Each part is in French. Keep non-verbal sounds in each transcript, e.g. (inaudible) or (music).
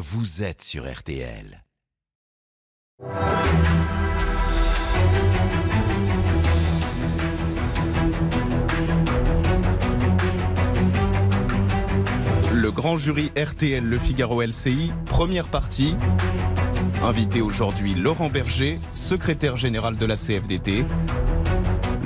vous êtes sur RTL. Le grand jury RTL Le Figaro LCI, première partie. Invité aujourd'hui Laurent Berger, secrétaire général de la CFDT.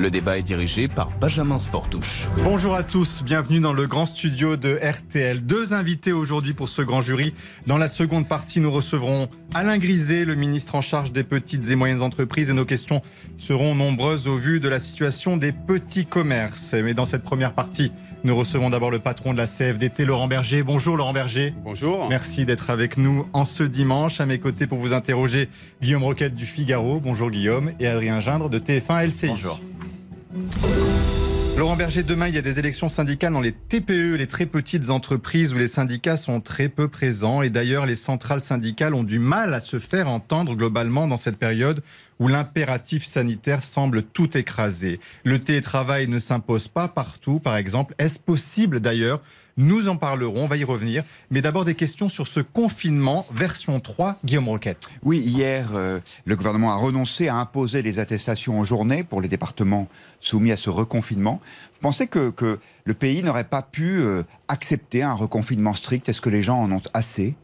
Le débat est dirigé par Benjamin Sportouche. Bonjour à tous, bienvenue dans le grand studio de RTL. Deux invités aujourd'hui pour ce grand jury. Dans la seconde partie, nous recevrons Alain Griset, le ministre en charge des petites et moyennes entreprises, et nos questions seront nombreuses au vu de la situation des petits commerces. Mais dans cette première partie, nous recevons d'abord le patron de la CFDT, Laurent Berger. Bonjour Laurent Berger. Bonjour. Merci d'être avec nous en ce dimanche. À mes côtés pour vous interroger, Guillaume Roquette du Figaro. Bonjour Guillaume. Et Adrien Gindre de TF1 LCI. Bonjour. Laurent Berger, demain, il y a des élections syndicales dans les TPE, les très petites entreprises où les syndicats sont très peu présents. Et d'ailleurs, les centrales syndicales ont du mal à se faire entendre globalement dans cette période où l'impératif sanitaire semble tout écraser. Le télétravail ne s'impose pas partout, par exemple. Est-ce possible d'ailleurs nous en parlerons, on va y revenir. Mais d'abord des questions sur ce confinement version 3, Guillaume Roquette. Oui, hier, euh, le gouvernement a renoncé à imposer les attestations en journée pour les départements soumis à ce reconfinement. Vous pensez que, que le pays n'aurait pas pu euh, accepter un reconfinement strict? Est-ce que les gens en ont assez?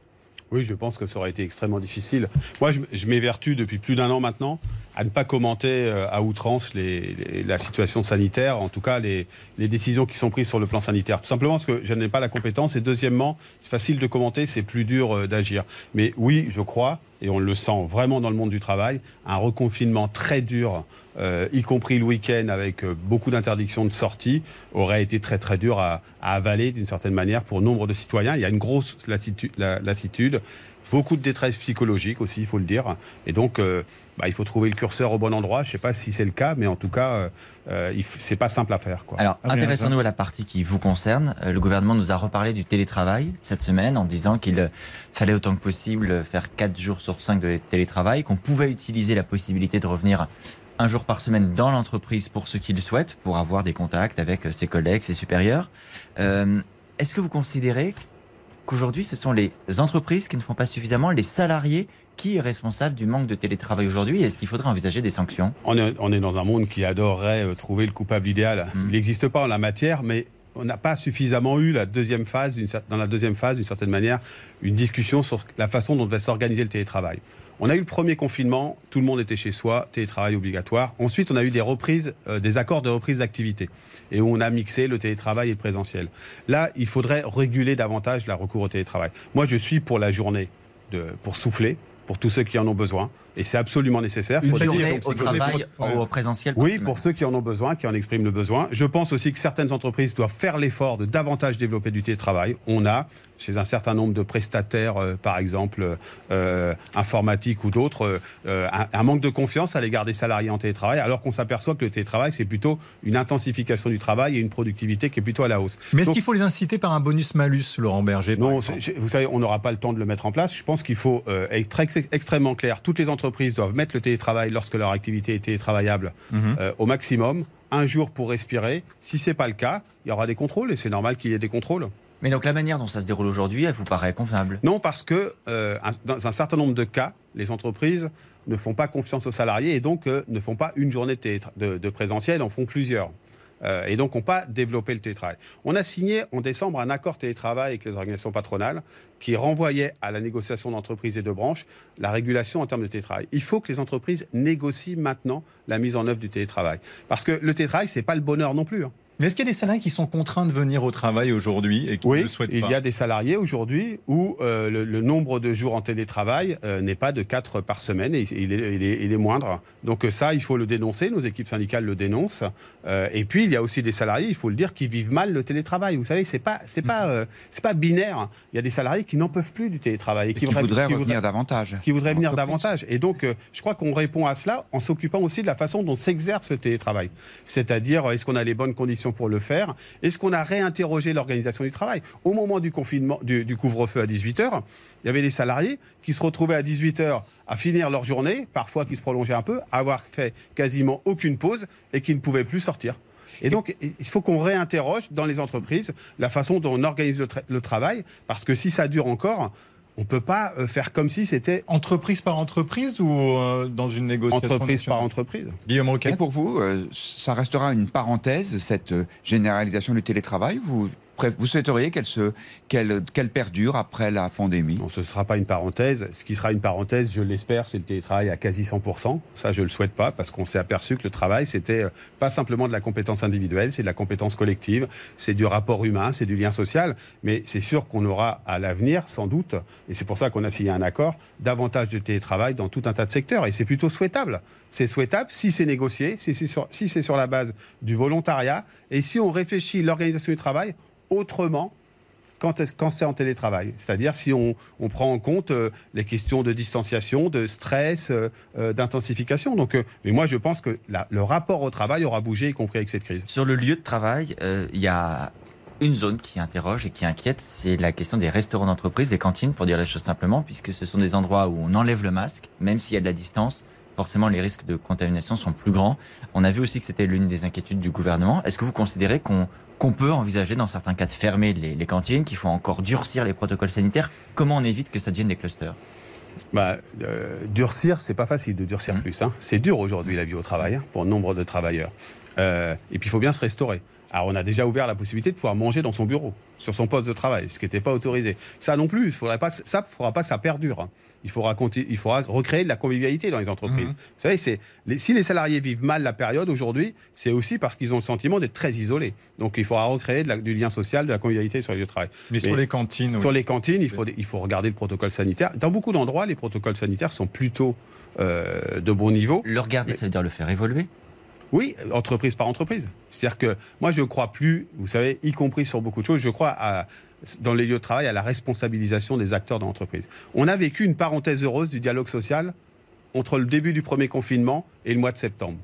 Oui, je pense que ça aurait été extrêmement difficile. Moi, je, je m'évertue depuis plus d'un an maintenant à ne pas commenter euh, à outrance la situation sanitaire, en tout cas les, décisions qui sont prises sur le plan sanitaire. Tout simplement parce que je n'ai pas la compétence et deuxièmement, c'est facile de commenter, c'est plus dur euh, d'agir. Mais oui, je crois, et on le sent vraiment dans le monde du travail, un reconfinement très dur, euh, y compris le week-end avec beaucoup d'interdictions de sortie, aurait été très très dur à, avaler d'une certaine manière pour nombre de citoyens. Il y a une grosse lassitude, beaucoup de détresse psychologique aussi, il faut le dire. Et donc, bah, il faut trouver le curseur au bon endroit. Je ne sais pas si c'est le cas, mais en tout cas, euh, euh c'est pas simple à faire. Quoi. Alors, intéressons-nous à la partie qui vous concerne. Euh, le gouvernement nous a reparlé du télétravail cette semaine en disant qu'il fallait autant que possible faire 4 jours sur 5 de télétravail, qu'on pouvait utiliser la possibilité de revenir un jour par semaine dans l'entreprise pour ceux qui le souhaitent, pour avoir des contacts avec ses collègues, ses supérieurs. Euh, Est-ce que vous considérez qu'aujourd'hui, ce sont les entreprises qui ne font pas suffisamment, les salariés qui est responsable du manque de télétravail aujourd'hui Est-ce qu'il faudrait envisager des sanctions? On est, on est, dans un monde qui adorerait euh, trouver le coupable idéal. Mmh. Il n'existe pas en la matière, mais on n'a pas suffisamment eu la deuxième phase, dans la deuxième phase, d'une certaine manière, une discussion sur la façon dont va s'organiser le télétravail. On a eu le premier confinement, tout le monde était chez soi, télétravail obligatoire. Ensuite, on a eu des reprises, euh, des accords de reprise d'activité, et où on a mixé le télétravail et le présentiel. Là, il faudrait réguler davantage la recours au télétravail. Moi, je suis pour la journée de, pour souffler, pour tous ceux qui en ont besoin. Et c'est absolument nécessaire. Une journée au travail, au présentiel Oui, pour ceux qui en ont besoin, qui en expriment le besoin. Je pense aussi que certaines entreprises doivent faire l'effort de davantage développer du télétravail. On a, chez un certain nombre de prestataires, euh, par exemple euh, informatiques ou d'autres, euh, un, un, manque de confiance à l'égard des salariés en télétravail, alors qu'on s'aperçoit que le télétravail, c'est plutôt une intensification du travail et une productivité qui est plutôt à la hausse. Mais est-ce qu'il faut les inciter par un bonus-malus, Laurent Berger Non, vous savez, on n'aura pas le temps de le mettre en place. Je pense qu'il faut euh, être extrêmement clair. Toutes les entreprises entreprises doivent mettre le télétravail lorsque leur activité est télétravaillable mmh. euh, au maximum, un jour pour respirer. Si ce n'est pas le cas, il y aura des contrôles et c'est normal qu'il y ait des contrôles. Mais donc la manière dont ça se déroule aujourd'hui, elle vous paraît convenable? Non, parce que euh, dans un certain nombre de cas, les entreprises ne font pas confiance aux salariés et donc euh, ne font pas une journée de, de, de présentiel, en font plusieurs. Euh, et donc, on pas développé le télétravail. On a signé en décembre un accord télétravail avec les organisations patronales qui renvoyait à la négociation d'entreprises et de branches la régulation en termes de télétravail. Il faut que les entreprises négocient maintenant la mise en œuvre du télétravail. Parce que le télétravail, ce n'est pas le bonheur non plus. Hein. Mais est-ce qu'il y a des salariés qui sont contraints de venir au travail aujourd'hui et qui oui, ne le souhaitent pas il y a des salariés aujourd'hui où euh, le, le, nombre de jours en télétravail euh, n'est pas de 4 par semaine et il est, il est, il est moindre. Donc euh, ça, il faut le dénoncer, nos équipes syndicales le dénoncent. Euh, et puis, il y a aussi des salariés, il faut le dire, qui vivent mal le télétravail. Vous savez, c'est pas, c'est pas, euh, c'est pas binaire. Il y a des salariés qui n'en peuvent plus du télétravail. Et qui, qui voudraient, voudraient qui revenir voudraient, davantage. Qui voudraient venir davantage. Et donc, euh, je crois qu'on répond à cela en s'occupant aussi de la façon dont s'exerce le télétravail. C'est-à-dire, est-ce qu'on a les bonnes conditions pour le faire est-ce qu'on a réinterrogé l'organisation du travail? Au moment du confinement, du, couvre-feu à 18h, il y avait des salariés qui se retrouvaient à 18h à finir leur journée, parfois qui se prolongeait un peu, à avoir fait quasiment aucune pause et qui ne pouvaient plus sortir. Et donc, il faut qu'on réinterroge dans les entreprises la façon dont on organise le, le travail, parce que si ça dure encore, on peut pas euh, faire comme si c'était Entreprise par entreprise ou euh, dans une négociation entreprise par entreprise. Guillaume Et Roquette pour vous, euh, ça restera une parenthèse, cette généralisation du télétravail? Vous, vous souhaiteriez qu'elle perdure après la pandémie ce ne sera pas une parenthèse. Ce qui sera une parenthèse, je l'espère, c'est le télétravail à quasi 100%. Ça, je ne le souhaite pas parce qu'on s'est aperçu que le travail, c'était euh, pas simplement de la compétence individuelle, c'est de la compétence collective, c'est du rapport humain, c'est du lien social. Mais c'est sûr qu'on aura à l'avenir, sans doute, et c'est pour ça qu'on a signé un accord, davantage de télétravail dans tout un tas de secteurs. Et c'est plutôt souhaitable. C'est souhaitable si c'est négocié, si c'est sur, sur la base du volontariat et si on réfléchit l'organisation du travail autrement quand, c'est en télétravail. C'est-à-dire si on, on prend en compte euh, les questions de distanciation, de stress, euh, euh, d'intensification. Donc, mais moi, je pense que le rapport au travail aura bougé, y compris avec cette crise. Sur le lieu de travail, il y a une zone qui interroge et qui inquiète, c'est la question des restaurants d'entreprise, des cantines, pour dire les choses simplement, puisque ce sont des endroits où on enlève le masque, même s'il y a de la distance. Forcément, les risques de contamination sont plus grands. On a vu aussi que c'était l'une des inquiétudes du gouvernement. Est-ce que vous considérez qu'on qu'on peut envisager dans certains cas de fermer les, les cantines, qu'il faut encore durcir les protocoles sanitaires? Comment on évite que ça devienne des clusters? Bah, euh, durcir, c'est pas facile de durcir Mhm. plus. hein. C'est dur aujourd'hui la vie au travail hein, pour nombre de travailleurs. Euh, et puis il faut bien se restaurer. Alors on a déjà ouvert la possibilité de pouvoir manger dans son bureau, sur son poste de travail, ce qui n'était pas autorisé. Ça non plus, il faudrait pas que, ça ne faudra pas que ça perdure. hein. Il faudra, conti- il faudra recréer de la convivialité dans les entreprises. Mhm. Vous savez, c'est, les- si les salariés vivent mal la période aujourd'hui, c'est aussi parce qu'ils ont le sentiment d'être très isolés. Donc il faudra recréer de la- du lien social, de la convivialité sur les lieux de travail. Mais sur Mais- les cantines, oui. Sur les cantines, il faut, il faut regarder le protocole sanitaire. Dans beaucoup d'endroits, les protocoles sanitaires sont plutôt euh, de bon niveau. Le regarder, ça veut dire le faire évoluer Oui, entreprise par entreprise. C'est-à-dire que moi, je ne crois plus, vous savez, y compris sur beaucoup de choses, je crois dans les lieux de travail à la responsabilisation des acteurs de l'entreprise. On a vécu une parenthèse heureuse du dialogue social entre le début du premier confinement et le mois de septembre.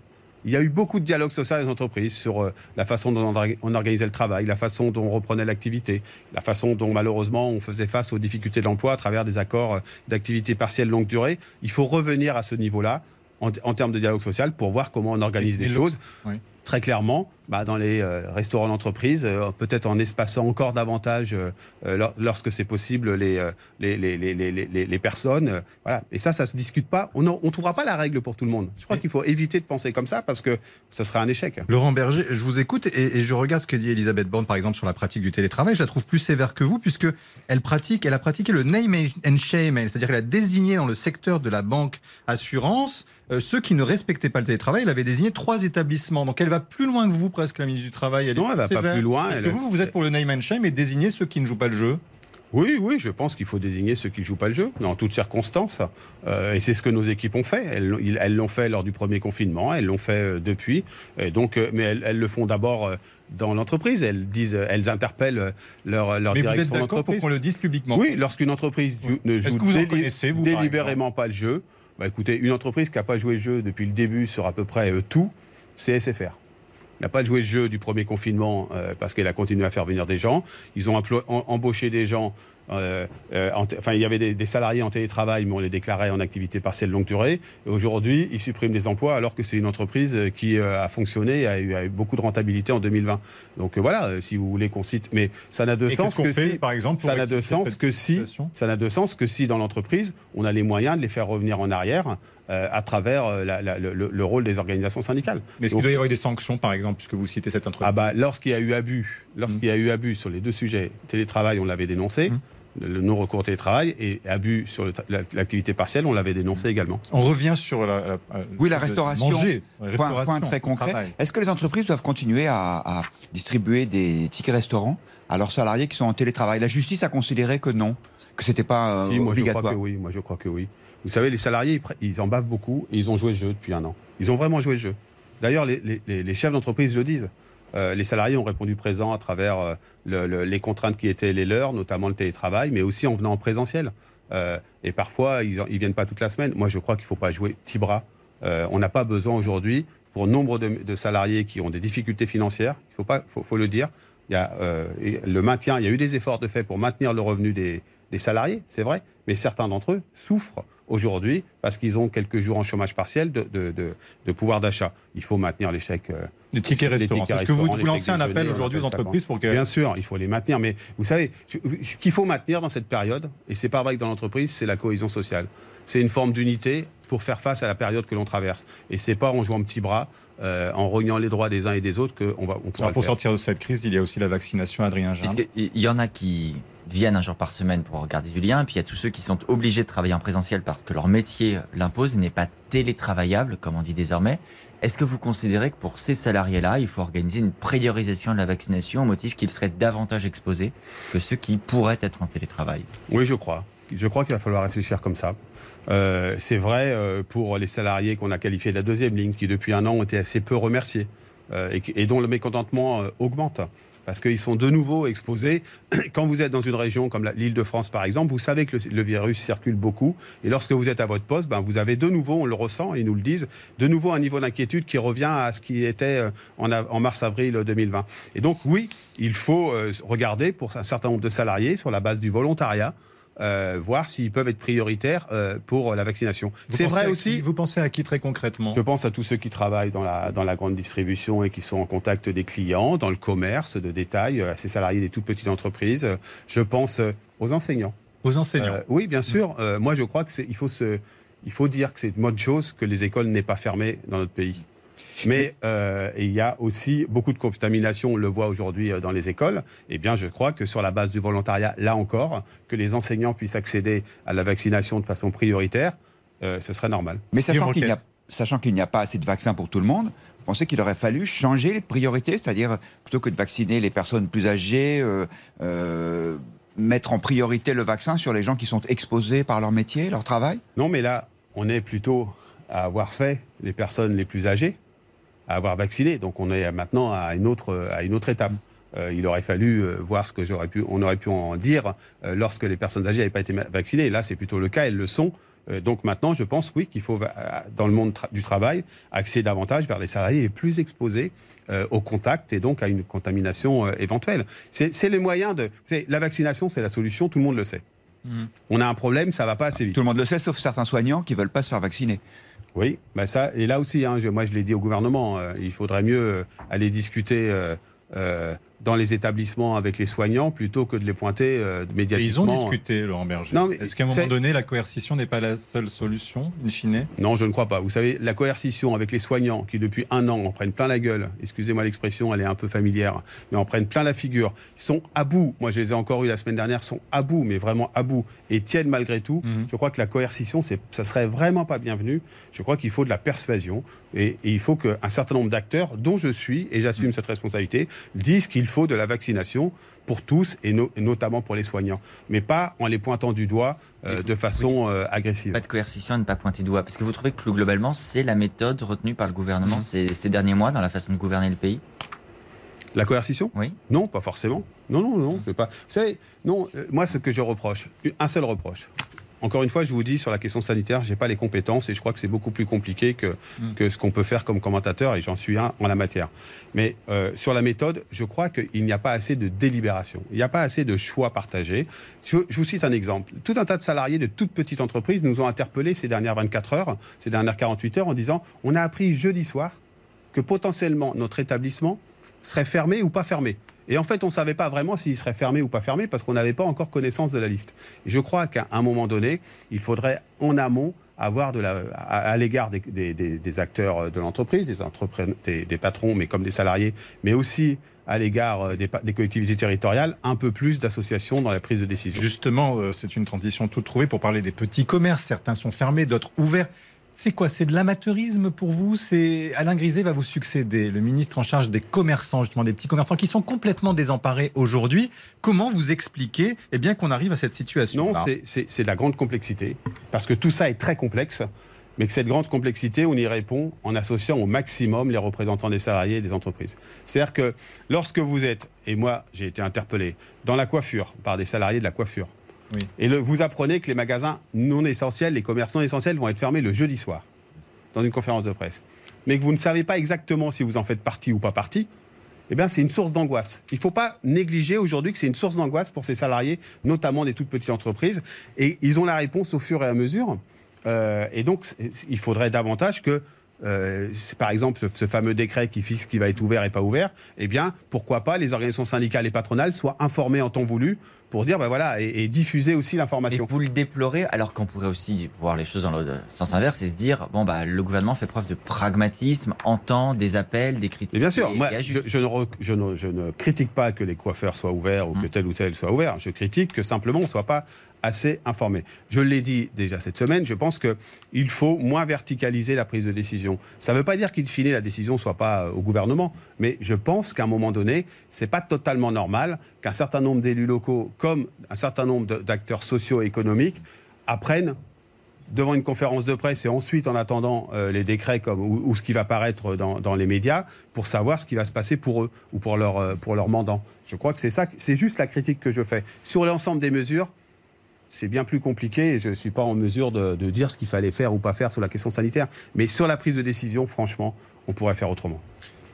Il y a eu beaucoup de dialogue social dans les entreprises sur euh, la façon dont on orga- on organisait le travail, la façon dont on reprenait l'activité, la façon dont malheureusement on faisait face aux difficultés de l'emploi à travers des accords euh, d'activité partielle longue durée. Il faut revenir à ce niveau-là en, en termes de dialogue social pour voir comment on organise les choses. oui. Très clairement, bah, dans les euh, restaurants d'entreprise, euh, peut-être en espaçant encore davantage, euh, euh, lor- lorsque c'est possible, les, les, les, les, les, les- les personnes. voilà. Et ça, ça se discute pas. On ne trouvera pas la règle pour tout le monde. Je crois qu'il faut éviter de penser comme ça parce que ce serait un échec. Laurent Berger, je vous écoute et, et je regarde ce que dit Elisabeth Borne, par exemple, sur la pratique du télétravail. Je la trouve plus sévère que vous, puisque elle pratique, elle a pratiqué le name and shame, c'est-à-dire qu'elle a désigné dans le secteur de la banque assurance euh, ceux qui ne respectaient pas le télétravail. Elle avait désigné trois établissements. Donc elle va plus loin que vous, presque, la ministre du Travail. Elle Non, elle va pas plus loin, Est-ce elle- que vous, vous êtes pour le name and shame et désigner ceux qui ne jouent pas le jeu Oui, oui, je pense qu'il faut désigner ceux qui ne jouent pas le jeu, dans toutes circonstances. Euh, et c'est ce que nos équipes ont fait. Elles l'ont fait lors du premier confinement, elles l'ont fait euh, depuis. Et donc, mais elles, elles le font d'abord dans l'entreprise. Elles disent, elles interpellent leur, leur Mais vous êtes direction d'accord pour d'entreprise. qu'on le dise publiquement? Oui, lorsqu'une entreprise joue- ne joue vous connaissez, vous, délibérément pas le jeu, bah, écoutez, une entreprise qui n'a pas joué le jeu depuis le début sur à peu près euh, tout, c'est SFR. Elle n'a pas joué le jeu du premier confinement euh, parce qu'elle a continué à faire venir des gens. Ils ont embauché des gens. Euh, euh, en enfin, il y avait des, des salariés en télétravail, mais on les déclarait en activité partielle longue durée. Aujourd'hui, ils suppriment des emplois alors que c'est une entreprise euh, qui euh, a fonctionné et a eu, a eu beaucoup de rentabilité en 2020. Donc voilà, si vous voulez qu'on cite. Mais ça n'a de Et sens qu'on que fait, si. par exemple, Ça n'a de sens que si. Ça n'a de sens que si dans l'entreprise, on a les moyens de les faire revenir en arrière à travers la- la- le, le rôle des organisations syndicales. Mais est-ce qu'il doit y avoir des sanctions, par exemple, puisque vous citez cette entreprise? Ah bah, lorsqu'il y a eu abus, lorsqu'il y a eu abus sur les deux sujets, télétravail, on l'avait dénoncé, Mhm. Le non-recours au télétravail, et abus sur l'activité partielle, on l'avait dénoncé également. On revient sur la, la- Oui, la de restauration. Manger, la Point, restauration, point très concret. Est-ce que les entreprises doivent continuer à, à distribuer des tickets restaurants à leurs salariés qui sont en télétravail? La justice a considéré que non, que c'était pas euh, Si, moi, je obligatoire. crois que oui. Moi, je crois que oui. Vous savez, les salariés, ils en bavent beaucoup et ils ont joué le jeu depuis un an. Ils ont vraiment joué le jeu. D'ailleurs, les, les- les- les chefs d'entreprise le disent. Euh, les salariés ont répondu présent à travers euh, le- le- les contraintes qui étaient les leurs, notamment le télétravail, mais aussi en venant en présentiel. Euh, et parfois, ils ne viennent pas toute la semaine. Moi, je crois qu'il ne faut pas jouer petit bras. On n'a pas besoin aujourd'hui, pour nombre de, salariés qui ont des difficultés financières, il faut, faut, le dire, il y a le maintien, il y a eu des efforts de fait pour maintenir le revenu des salariés, c'est vrai, mais certains d'entre eux souffrent aujourd'hui parce qu'ils ont quelques jours en chômage partiel de, de, de, de pouvoir d'achat. Il faut maintenir les chèques. euh, Les tickets restaurants. Est-ce que vous, lancez un appel aujourd'hui aux entreprises pour que. Bien sûr, il faut les maintenir. Mais vous savez, ce qu'il faut maintenir dans cette période, et c'est pas vrai que dans l'entreprise, c'est la cohésion sociale. C'est une forme d'unité pour faire face à la période que l'on traverse. Et c'est pas en jouant petit bras, euh, en rognant les droits des uns et des autres qu'on va on pourra Alors, le pour faire. sortir de cette crise, il y a aussi la vaccination, Adrien Jean. Qu'il y en a qui viennent un jour par semaine pour regarder du lien, puis il y a tous ceux qui sont obligés de travailler en présentiel parce que leur métier l'impose et n'est pas télétravaillable, comme on dit désormais. Est-ce que vous considérez que pour ces salariés-là, il faut organiser une priorisation de la vaccination au motif qu'ils seraient davantage exposés que ceux qui pourraient être en télétravail? Oui, je crois. Je crois qu'il va falloir réfléchir comme ça. Euh, c'est vrai euh, pour les salariés qu'on a qualifiés de la deuxième ligne, qui depuis un an ont été assez peu remerciés euh, et, dont le mécontentement augmente. Parce qu'ils sont de nouveau exposés. (clears throat) Quand vous êtes dans une région comme l'île de France, par exemple, vous savez que le, virus circule beaucoup. Et lorsque vous êtes à votre poste, ben, vous avez de nouveau, on le ressent, ils nous le disent, de nouveau un niveau d'inquiétude qui revient à ce qui était euh, en, av- en mars-avril 2020. Et donc, oui, il faut euh, regarder pour un certain nombre de salariés sur la base du volontariat. Euh, voir s'ils peuvent être prioritaires euh, pour la vaccination. C'est vrai aussi. qui- vous pensez à qui très concrètement? Je pense à tous ceux qui travaillent dans la, dans la grande distribution et qui sont en contact des clients, dans le commerce de détail, euh, à ces salariés des toutes petites entreprises. Euh, Je pense euh, aux enseignants. Aux enseignants. Euh, oui, bien sûr. Euh, moi, je crois que c'est, il faut se, il faut dire que c'est une bonne chose que les écoles n'aient pas fermé dans notre pays. Mais euh, il y a aussi beaucoup de contamination, on le voit aujourd'hui euh, dans les écoles. Eh bien, je crois que sur la base du volontariat, là encore, que les enseignants puissent accéder à la vaccination de façon prioritaire, euh, ce serait normal. Mais sachant qu'il n'y a, pas assez de vaccins pour tout le monde, vous pensez qu'il aurait fallu changer les priorités, c'est-à-dire plutôt que de vacciner les personnes plus âgées, euh, euh, mettre en priorité le vaccin sur les gens qui sont exposés par leur métier, leur travail? Non, mais là, on est plutôt à avoir fait les personnes les plus âgées, à avoir vacciné. Donc on est maintenant à une autre, à une autre étape. Euh, il aurait fallu euh, voir ce que j'aurais pu, on aurait pu en dire euh, lorsque les personnes âgées n'avaient pas été vaccinées. Là, c'est plutôt le cas, elles le sont. Euh, donc maintenant, je pense, oui, qu'il faut, va- dans le monde du travail, axer davantage vers les salariés les plus exposés euh, au contact et donc à une contamination euh, éventuelle. C'est les moyens de... la vaccination, c'est la solution, tout le monde le sait. On a un problème, ça va pas assez vite. Tout le monde le sait, sauf certains soignants qui ne veulent pas se faire vacciner. Oui, bah ça, et là aussi, hein, je- moi je l'ai dit au gouvernement, euh, il faudrait mieux euh, aller discuter euh, dans les établissements avec les soignants plutôt que de les pointer euh, Et médiatiquement. ils ont discuté, Laurent Berger. Est-ce qu'à un moment donné, la coercition n'est pas la seule solution, in fine? Non, je ne crois pas. Vous savez, la coercition avec les soignants qui, depuis un an, en prennent plein la gueule, excusez-moi l'expression, elle est un peu familière, mais en prennent plein la figure, ils sont à bout. Moi, je les ai encore eu la semaine dernière, sont à bout, mais vraiment à bout, et tiennent malgré tout. Mhm. Je crois que la coercition, ça serait vraiment pas bienvenu. Je crois qu'il faut de la persuasion, et, et il faut qu'un certain nombre d'acteurs, dont je suis, et j'assume cette responsabilité, disent qu'il faut de la vaccination pour tous, et, no- et notamment pour les soignants, mais pas en les pointant du doigt euh, de façon euh, agressive. Pas de coercition à ne pas pointer du doigt. Parce que vous trouvez que plus globalement, c'est la méthode retenue par le gouvernement ces, ces derniers mois dans la façon de gouverner le pays? La coercition? Oui. Non, pas forcément. Non, non, non, je vais pas. Vous savez, non, euh, moi, ce que je reproche, un seul reproche. Encore une fois, je vous dis, sur la question sanitaire, j'ai pas les compétences et je crois que c'est beaucoup plus compliqué que, que ce qu'on peut faire comme commentateur, et j'en suis un en la matière. Mais euh, sur la méthode, je crois qu'il n'y a pas assez de délibération. Il n'y a pas assez de choix partagés. Je, je vous cite un exemple. Tout un tas de salariés de toutes petites entreprises nous ont interpellés ces dernières 24 heures, ces dernières 48 heures, en disant on a appris jeudi soir que potentiellement notre établissement serait fermé ou pas fermé. Et en fait, on ne savait pas vraiment s'il serait fermé ou pas fermé parce qu'on n'avait pas encore connaissance de la liste. Et je crois qu'à un moment donné, il faudrait en amont avoir à, l'égard des, acteurs de l'entreprise, des, des, patrons, mais comme des salariés, mais aussi à l'égard euh, des collectivités territoriales, un peu plus d'associations dans la prise de décision. Justement, euh, c'est une transition toute trouvée pour parler des petits commerces. Certains sont fermés, d'autres ouverts. C'est quoi? C'est de l'amateurisme pour vous? C'est Alain Griset va vous succéder, le ministre en charge des commerçants, justement des petits commerçants qui sont complètement désemparés aujourd'hui. Comment vous expliquez eh bien qu'on arrive à cette situation Non, c'est- de la grande complexité, parce que tout ça est très complexe, mais que cette grande complexité, on y répond en associant au maximum les représentants des salariés et des entreprises. C'est-à-dire que lorsque vous êtes, et moi j'ai été interpellé, dans la coiffure, par des salariés de la coiffure, Et vous apprenez que les magasins non essentiels, les commerces non essentiels vont être fermés le jeudi soir, dans une conférence de presse, mais que vous ne savez pas exactement si vous en faites partie ou pas partie, eh c'est une source d'angoisse. Il ne faut pas négliger aujourd'hui que c'est une source d'angoisse pour ces salariés, notamment des toutes petites entreprises. Et ils ont la réponse au fur et à mesure. Euh, et donc, il faudrait davantage que euh, par exemple ce, fameux décret qui fixe qui va être ouvert et pas ouvert, eh pourquoi pas les organisations syndicales et patronales soient informées en temps voulu pour dire, ben voilà, et, diffuser aussi l'information. Et vous le déplorez, alors qu'on pourrait aussi voir les choses dans le sens inverse et se dire, bon, bah, le gouvernement fait preuve de pragmatisme, entend des appels, des critiques. Et bien sûr, moi, je, je, ne je, ne, je, ne critique pas que les coiffeurs soient ouverts ou que hum. tel ou tel soit ouvert. Je critique que simplement on ne soit pas assez informé. Je l'ai dit déjà cette semaine, je pense qu'il faut moins verticaliser la prise de décision. Ça ne veut pas dire qu'in fine la décision ne soit pas euh, au gouvernement, mais je pense qu'à un moment donné, ce n'est pas totalement normal qu'un certain nombre d'élus locaux, comme un certain nombre d'acteurs sociaux et économiques, apprennent devant une conférence de presse et ensuite en attendant euh, les décrets ou, ce qui va paraître dans, les médias pour savoir ce qui va se passer pour eux ou pour leur, euh, pour leur mandant. Je crois que c'est ça, c'est juste la critique que je fais. Sur l'ensemble des mesures, c'est bien plus compliqué et je ne suis pas en mesure de, dire ce qu'il fallait faire ou pas faire sur la question sanitaire. Mais sur la prise de décision, franchement, on pourrait faire autrement.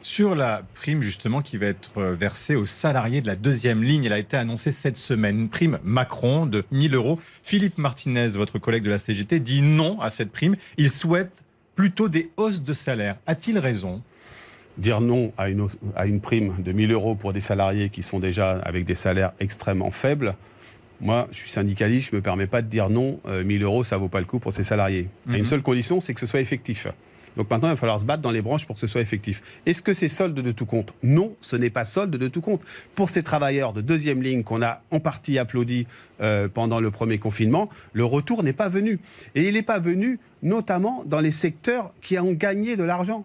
Sur la prime justement qui va être euh, versée aux salariés de la deuxième ligne, elle a été annoncée cette semaine, une prime Macron de 1000 euros. Philippe Martinez, votre collègue de la CGT, dit non à cette prime. Il souhaite plutôt des hausses de salaire. A-t-il raison? Dire non à une, à une prime de 1000 euros pour des salariés qui sont déjà avec des salaires extrêmement faibles, moi, je suis syndicaliste, je ne me permets pas de dire non, 1000 euh, euros, ça ne vaut pas le coup pour ces salariés. A une mhm. seule condition, c'est que ce soit effectif. Donc maintenant, il va falloir se battre dans les branches pour que ce soit effectif. Est-ce que c'est solde de tout compte? Non, ce n'est pas solde de tout compte. Pour ces travailleurs de deuxième ligne qu'on a en partie applaudi euh, pendant le premier confinement, le retour n'est pas venu. Et il n'est pas venu notamment dans les secteurs qui ont gagné de l'argent.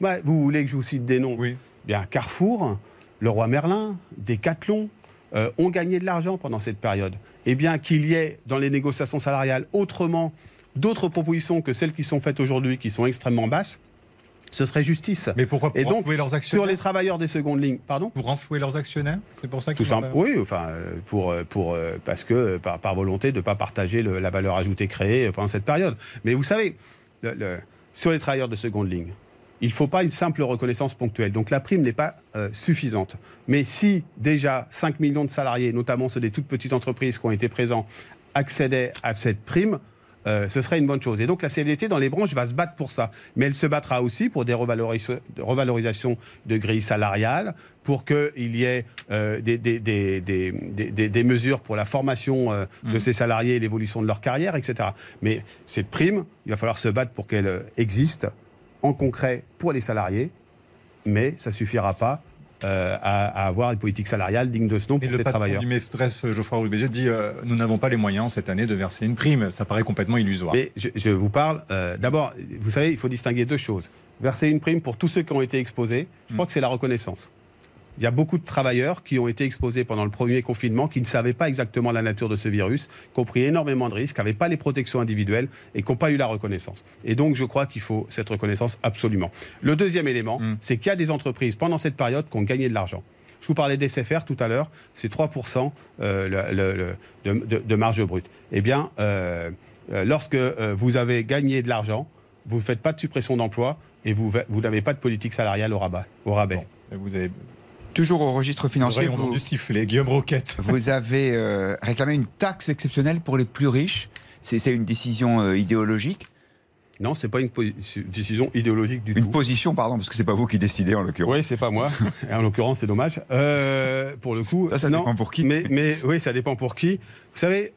vous voulez que je vous cite des noms? Oui. Bien, Carrefour, le Roi Merlin, Decathlon, euh, ont gagné de l'argent pendant cette période. Eh bien, qu'il y ait dans les négociations salariales autrement d'autres propositions que celles qui sont faites aujourd'hui, qui sont extrêmement basses, ce serait justice. Mais pourquoi pour Et donc, leurs actionnaires Sur les travailleurs des secondes lignes, pardon Pour renflouer leurs actionnaires C'est pour ça qu'ils Tout Oui, enfin, euh, pour, euh, pour, parce que par, volonté de ne pas partager la valeur ajoutée créée pendant cette période. Mais vous savez, sur les travailleurs de seconde ligne, il ne faut pas une simple reconnaissance ponctuelle. Donc la prime n'est pas euh, suffisante. Mais si déjà 5 millions de salariés, notamment ceux des toutes petites entreprises qui ont été présents, accédaient à cette prime, euh, ce serait une bonne chose. Et donc la CFDT dans les branches va se battre pour ça. Mais elle se battra aussi pour des revalorisations de grilles salariales, pour qu'il y ait euh, des, des, mesures pour la formation de mmh. ces salariés et l'évolution de leur carrière, etc. Mais cette prime, il va falloir se battre pour qu'elle existe en concret pour les salariés, mais ça ne suffira pas euh, à, avoir une politique salariale digne de ce nom pour Et ces travailleurs. Le maîtresse Geoffroy dit euh, nous n'avons pas les moyens cette année de verser une prime. Ça paraît complètement illusoire. Mais je, vous parle. Euh, d'abord, vous savez, il faut distinguer deux choses. Verser une prime pour tous ceux qui ont été exposés, je crois mm. que c'est la reconnaissance il y a beaucoup de travailleurs qui ont été exposés pendant le premier confinement, qui ne savaient pas exactement la nature de ce virus, qui ont pris énormément de risques, qui n'avaient pas les protections individuelles et qui n'ont pas eu la reconnaissance. Et donc, je crois qu'il faut cette reconnaissance absolument. Le deuxième élément, mm. c'est qu'il y a des entreprises pendant cette période qui ont gagné de l'argent. Je vous parlais des SFR tout à l'heure, c'est 3% euh, de, marge brute. Eh bien, euh, euh, lorsque vous avez gagné de l'argent, vous ne faites pas de suppression d'emplois et vous, vous n'avez pas de politique salariale au, rabat, au rabais. Vous avez Toujours au registre financier. Vous, Guillaume Roquette. (laughs) Vous avez euh, réclamé une taxe exceptionnelle pour les plus riches. C'est une décision euh, idéologique non, c'est pas une décision idéologique du tout. Une position, pardon, parce que c'est pas vous qui décidez en l'occurrence. Oui, c'est pas moi. (laughs) en l'occurrence, c'est dommage. Euh, pour le coup, ça, ça dépend pour qui. Mais, mais, oui, ça dépend pour qui. Vous savez,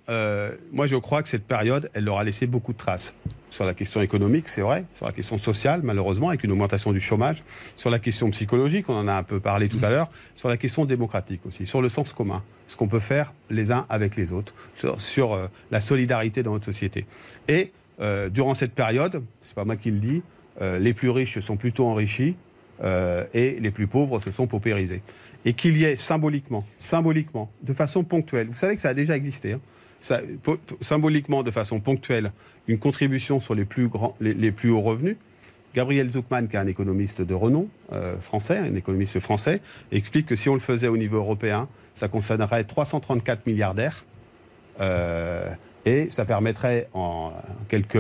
moi, je crois que cette période, elle leur a laissé beaucoup de traces sur la question économique, c'est vrai, sur la question sociale, malheureusement, avec une augmentation du chômage, sur la question psychologique, on en a un peu parlé tout à l'heure, sur la question démocratique aussi, sur le sens commun, ce qu'on peut faire les uns avec les autres, sur, euh, la solidarité dans notre société. Et euh, durant cette période, c'est pas moi qui le dis, euh, les plus riches se sont plutôt enrichis et les plus pauvres se sont paupérisés. Et qu'il y ait symboliquement, symboliquement, de façon ponctuelle, vous savez que ça a déjà existé, hein, symboliquement, de façon ponctuelle, une contribution sur les plus, grands, les, plus hauts revenus. Gabriel Zuckman, qui est un économiste de renom euh, français, un économiste français, explique que si on le faisait au niveau européen, ça concernerait 334 milliardaires euh, et ça permettrait en quelques,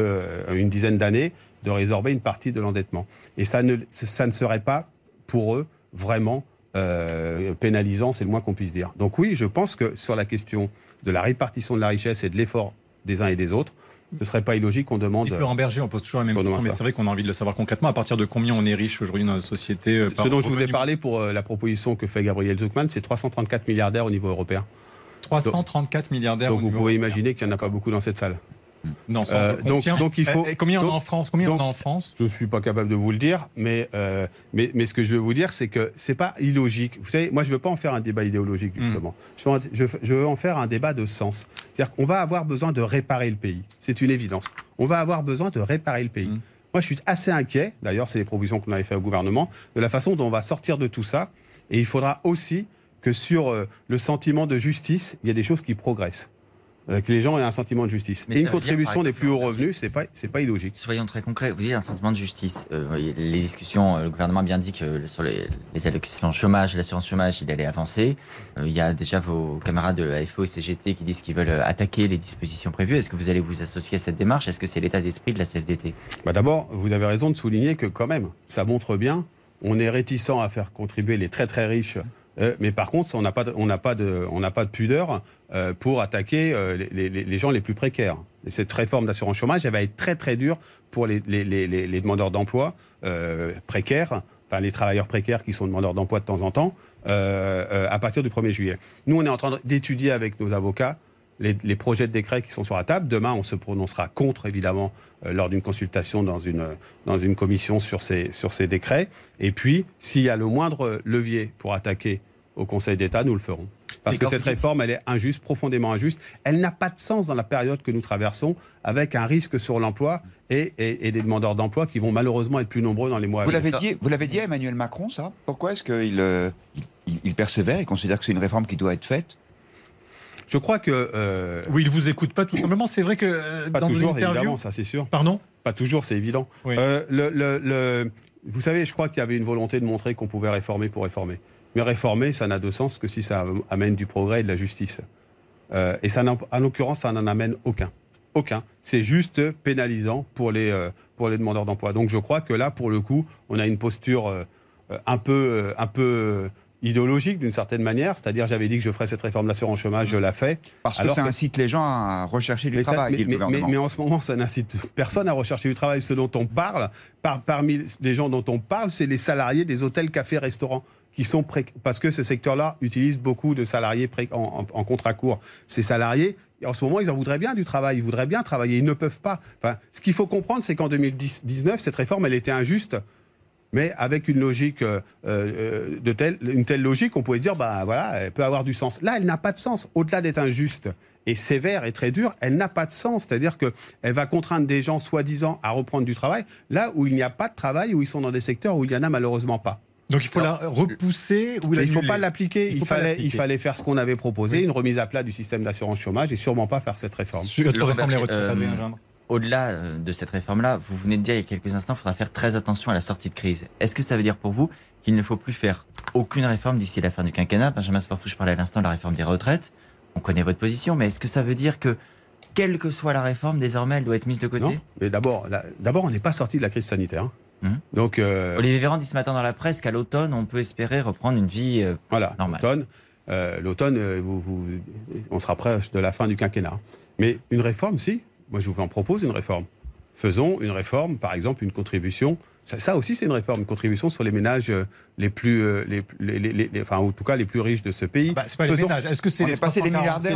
une dizaine d'années de résorber une partie de l'endettement. Et ça ne, ça ne serait pas pour eux vraiment euh, pénalisant, c'est le moins qu'on puisse dire. Donc oui, je pense que sur la question de la répartition de la richesse et de l'effort des uns et des autres, ce serait pas illogique qu'on demande. Laurent Berger, on pose toujours la même question, mais c'est vrai qu'on a envie de le savoir concrètement. À partir de combien on est riche aujourd'hui dans notre société euh, Ce dont je vous ai parlé pour euh, la proposition que fait Gabriel Zuckman, c'est 334 milliardaires au niveau européen. 334 milliardaires. Donc vous pouvez imaginer qu'il n'y en a pas beaucoup dans cette salle. Non, euh, donc, donc, il faut. Et combien on a en France? Combien on a en France? Je ne suis pas capable de vous le dire, mais, euh, mais, mais ce que je veux vous dire, c'est que c'est pas illogique. Vous savez, moi, je ne veux pas en faire un débat idéologique, hmm. justement. Je, veux, je, veux, en faire un débat de sens. C'est-à-dire qu'on va avoir besoin de réparer le pays. C'est une évidence. On va avoir besoin de réparer le pays. Hmm. Moi, je suis assez inquiet, d'ailleurs, c'est les propositions qu'on avait fait au gouvernement, de la façon dont on va sortir de tout ça. Et il faudra aussi que sur euh, le sentiment de justice, il y a des choses qui progressent. Euh, que les gens aient un sentiment de justice. et une contribution des plus hauts revenus, c'est pas, c'est pas illogique. Soyons très concrets. Vous dites un sentiment de justice. Euh, les discussions, euh, le gouvernement a bien dit que sur les, les allocations chômage, l'assurance chômage, il allait avancer. il y a déjà vos camarades de la FO et CGT qui disent qu'ils veulent attaquer les dispositions prévues. Est-ce que vous allez vous associer à cette démarche? Est-ce que c'est l'état d'esprit de la CFDT bah D'abord, vous avez raison de souligner que quand même, ça montre bien, on est réticent à faire contribuer les très très riches euh, mais par contre, on n'a pas, pas, de, pas de pudeur euh, pour attaquer euh, les, les, les, gens les plus précaires. Et cette réforme d'assurance chômage, elle va être très très dure pour les, les demandeurs d'emploi précaires, enfin les travailleurs précaires qui sont demandeurs d'emploi de temps en temps, à partir du 1er juillet. Nous, on est en train d'étudier avec nos avocats les, projets de décret qui sont sur la table. Demain, on se prononcera contre, évidemment, euh, lors d'une consultation dans une, dans une commission sur ces, sur ces décrets. Et puis, s'il y a le moindre levier pour attaquer au Conseil d'État, nous le ferons. Parce que cette réforme, elle est injuste, profondément injuste. Elle n'a pas de sens dans la période que nous traversons, avec un risque sur l'emploi et, et, des demandeurs d'emploi qui vont malheureusement être plus nombreux dans les mois à venir. Vous l'avez dit à Emmanuel Macron, ça? Pourquoi est-ce qu'il euh, il, il persévère Il considère que c'est une réforme qui doit être faite? Je crois que. Euh... Oui, il vous écoute pas tout simplement. C'est vrai que euh, pas toujours, évidemment, ça c'est sûr. Pardon Pas toujours, c'est évident. Euh, le, le, Vous savez, je crois qu'il y avait une volonté de montrer qu'on pouvait réformer pour réformer. Mais réformer, ça n'a de sens que si ça amène du progrès et de la justice. Et ça, en l'occurrence, ça n'en amène aucun. Aucun. C'est juste pénalisant pour les, pour les demandeurs d'emploi. Donc je crois que là, pour le coup, on a une posture un peu, un peu idéologique d'une certaine manière, c'est-à-dire j'avais dit que je ferais cette réforme de l'assurance chômage, je la fais. Parce que ça incite les gens à rechercher du travail. Mais, en ce moment, ça n'incite personne à rechercher du travail. Ce dont on parle, parmi les gens dont on parle, c'est les salariés des hôtels, cafés, restaurants qui sont parce que ce secteur-là utilise beaucoup de salariés en, en, contrat court. Ces salariés, en ce moment, ils en voudraient bien du travail, ils voudraient bien travailler, ils ne peuvent pas. Enfin, ce qu'il faut comprendre, c'est qu'en 2019, cette réforme, elle était injuste mais avec une logique euh, euh, de telle, une telle logique, on pourrait se dire, bah voilà, elle peut avoir du sens. Là, elle n'a pas de sens. Au-delà d'être injuste et sévère et très dure, elle n'a pas de sens. C'est-à-dire qu'elle va contraindre des gens, soi-disant, à reprendre du travail, là où il n'y a pas de travail, où ils sont dans des secteurs où il n'y en a malheureusement pas. Donc il faut la repousser ou Il ne faut pas l'appliquer. Il, fallait, il fallait faire ce qu'on avait proposé, une remise à plat du système d'assurance chômage et sûrement pas faire cette réforme. Sur réforme les retraites, au-delà euh, de cette réforme-là, vous venez de dire il y a quelques instants, il faudra faire très attention à la sortie de crise. Est-ce que ça veut dire pour vous qu'il ne faut plus faire aucune réforme d'ici la fin du quinquennat? Benjamin Sportouche parlait à l'instant de la réforme des retraites. On connaît votre position, mais est-ce que ça veut dire que, quelle que soit la réforme, désormais, elle doit être mise de côté? Non, mais d'abord, d'abord on n'est pas sorti de la crise sanitaire. Hein. Hum. Donc, euh, Olivier Véran dit ce matin dans la presse qu'à l'automne, on peut espérer reprendre une vie euh, voilà, normale. L'automne, l'automne vous, on sera près de la fin du quinquennat. Mais une réforme, si, moi, je vous en propose une réforme. Faisons une réforme, par exemple, une contribution. Ça, aussi, c'est une réforme, une contribution sur les ménages euh, les plus, euh, les, les, enfin, en tout cas, les plus riches de ce pays. Ah bah, c'est pas les ménages. Est-ce que c'est les, passé les milliardaires,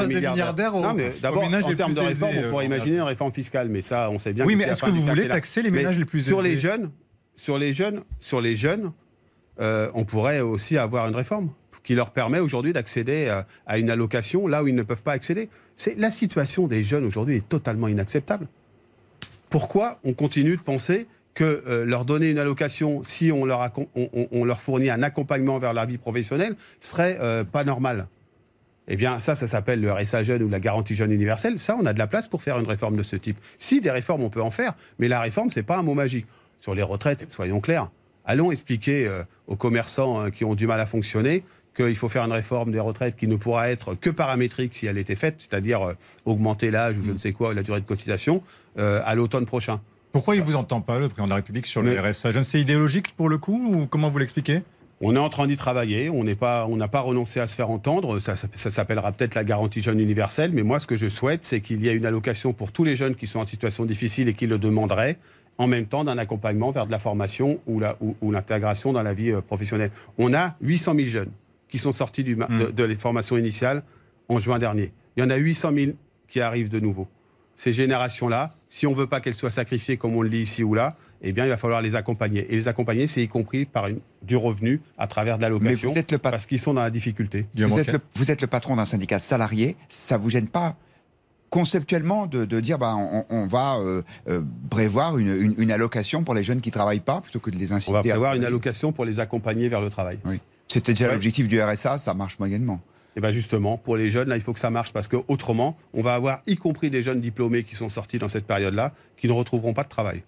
les milliardaires Non, mais d'abord, en termes de réforme, on pourrait imaginer une réforme fiscale, mais ça, on sait bien. Oui, mais est-ce que vous voulez taxer les ménages les plus sur les jeunes, sur les jeunes, sur les jeunes, euh, on pourrait aussi avoir une réforme qui leur permet aujourd'hui d'accéder euh, à une allocation là où ils ne peuvent pas accéder. C'est la situation des jeunes aujourd'hui est totalement inacceptable. Pourquoi on continue de penser que euh, leur donner une allocation si on leur, on, leur, fournit un accompagnement vers la vie professionnelle serait euh, pas normal? Eh bien, ça, ça s'appelle le RSA jeune ou la garantie jeune universelle. Ça, on a de la place pour faire une réforme de ce type. Si des réformes, on peut en faire, mais la réforme, c'est pas un mot magique. Sur les retraites, soyons clairs. Allons expliquer aux commerçants qui ont du mal à fonctionner qu'il faut faire une réforme des retraites qui ne pourra être que paramétrique si elle était faite, c'est-à-dire euh, augmenter l'âge ou je ne sais quoi, la durée de cotisation, euh, à l'automne prochain. Pourquoi il ne vous entend pas, le président de la République, sur le RSA? C'est idéologique pour le coup ou comment vous l'expliquez? On est en train d'y travailler, on pas, n'a pas renoncé à se faire entendre. Ça, ça- ça s'appellera peut-être la garantie jeune universelle, mais moi, ce que je souhaite, c'est qu'il y ait une allocation pour tous les jeunes qui sont en situation difficile et qui le demanderaient, en même temps d'un accompagnement vers de la formation ou, la- ou- ou l'intégration dans la vie euh, professionnelle. On a 800 000 jeunes qui sont sortis du ma- de, de les formations initiales en juin dernier. Il y en a 800 000 qui arrivent de nouveau. Ces générations-là, si on ne veut pas qu'elles soient sacrifiées comme on le lit ici ou là, eh bien, il va falloir les accompagner. Et les accompagner, c'est y compris par une- du revenu à travers de l'allocation, vous êtes le pat- parce qu'ils sont dans la difficulté. Vous êtes, le, vous êtes le patron d'un syndicat de salariés, ça vous gêne pas conceptuellement de, de dire bah, on, on va euh, euh, prévoir une, une- une allocation pour les jeunes qui travaillent pas plutôt que de les inciter On va à prévoir une travailler? allocation pour les accompagner vers le travail. Oui. C'était déjà Ouais. l'objectif du RSA, ça marche moyennement. Et bien justement, pour les jeunes, là, il faut que ça marche parce qu'autrement, on va avoir, y compris des jeunes diplômés qui sont sortis dans cette période-là, qui ne retrouveront pas de travail.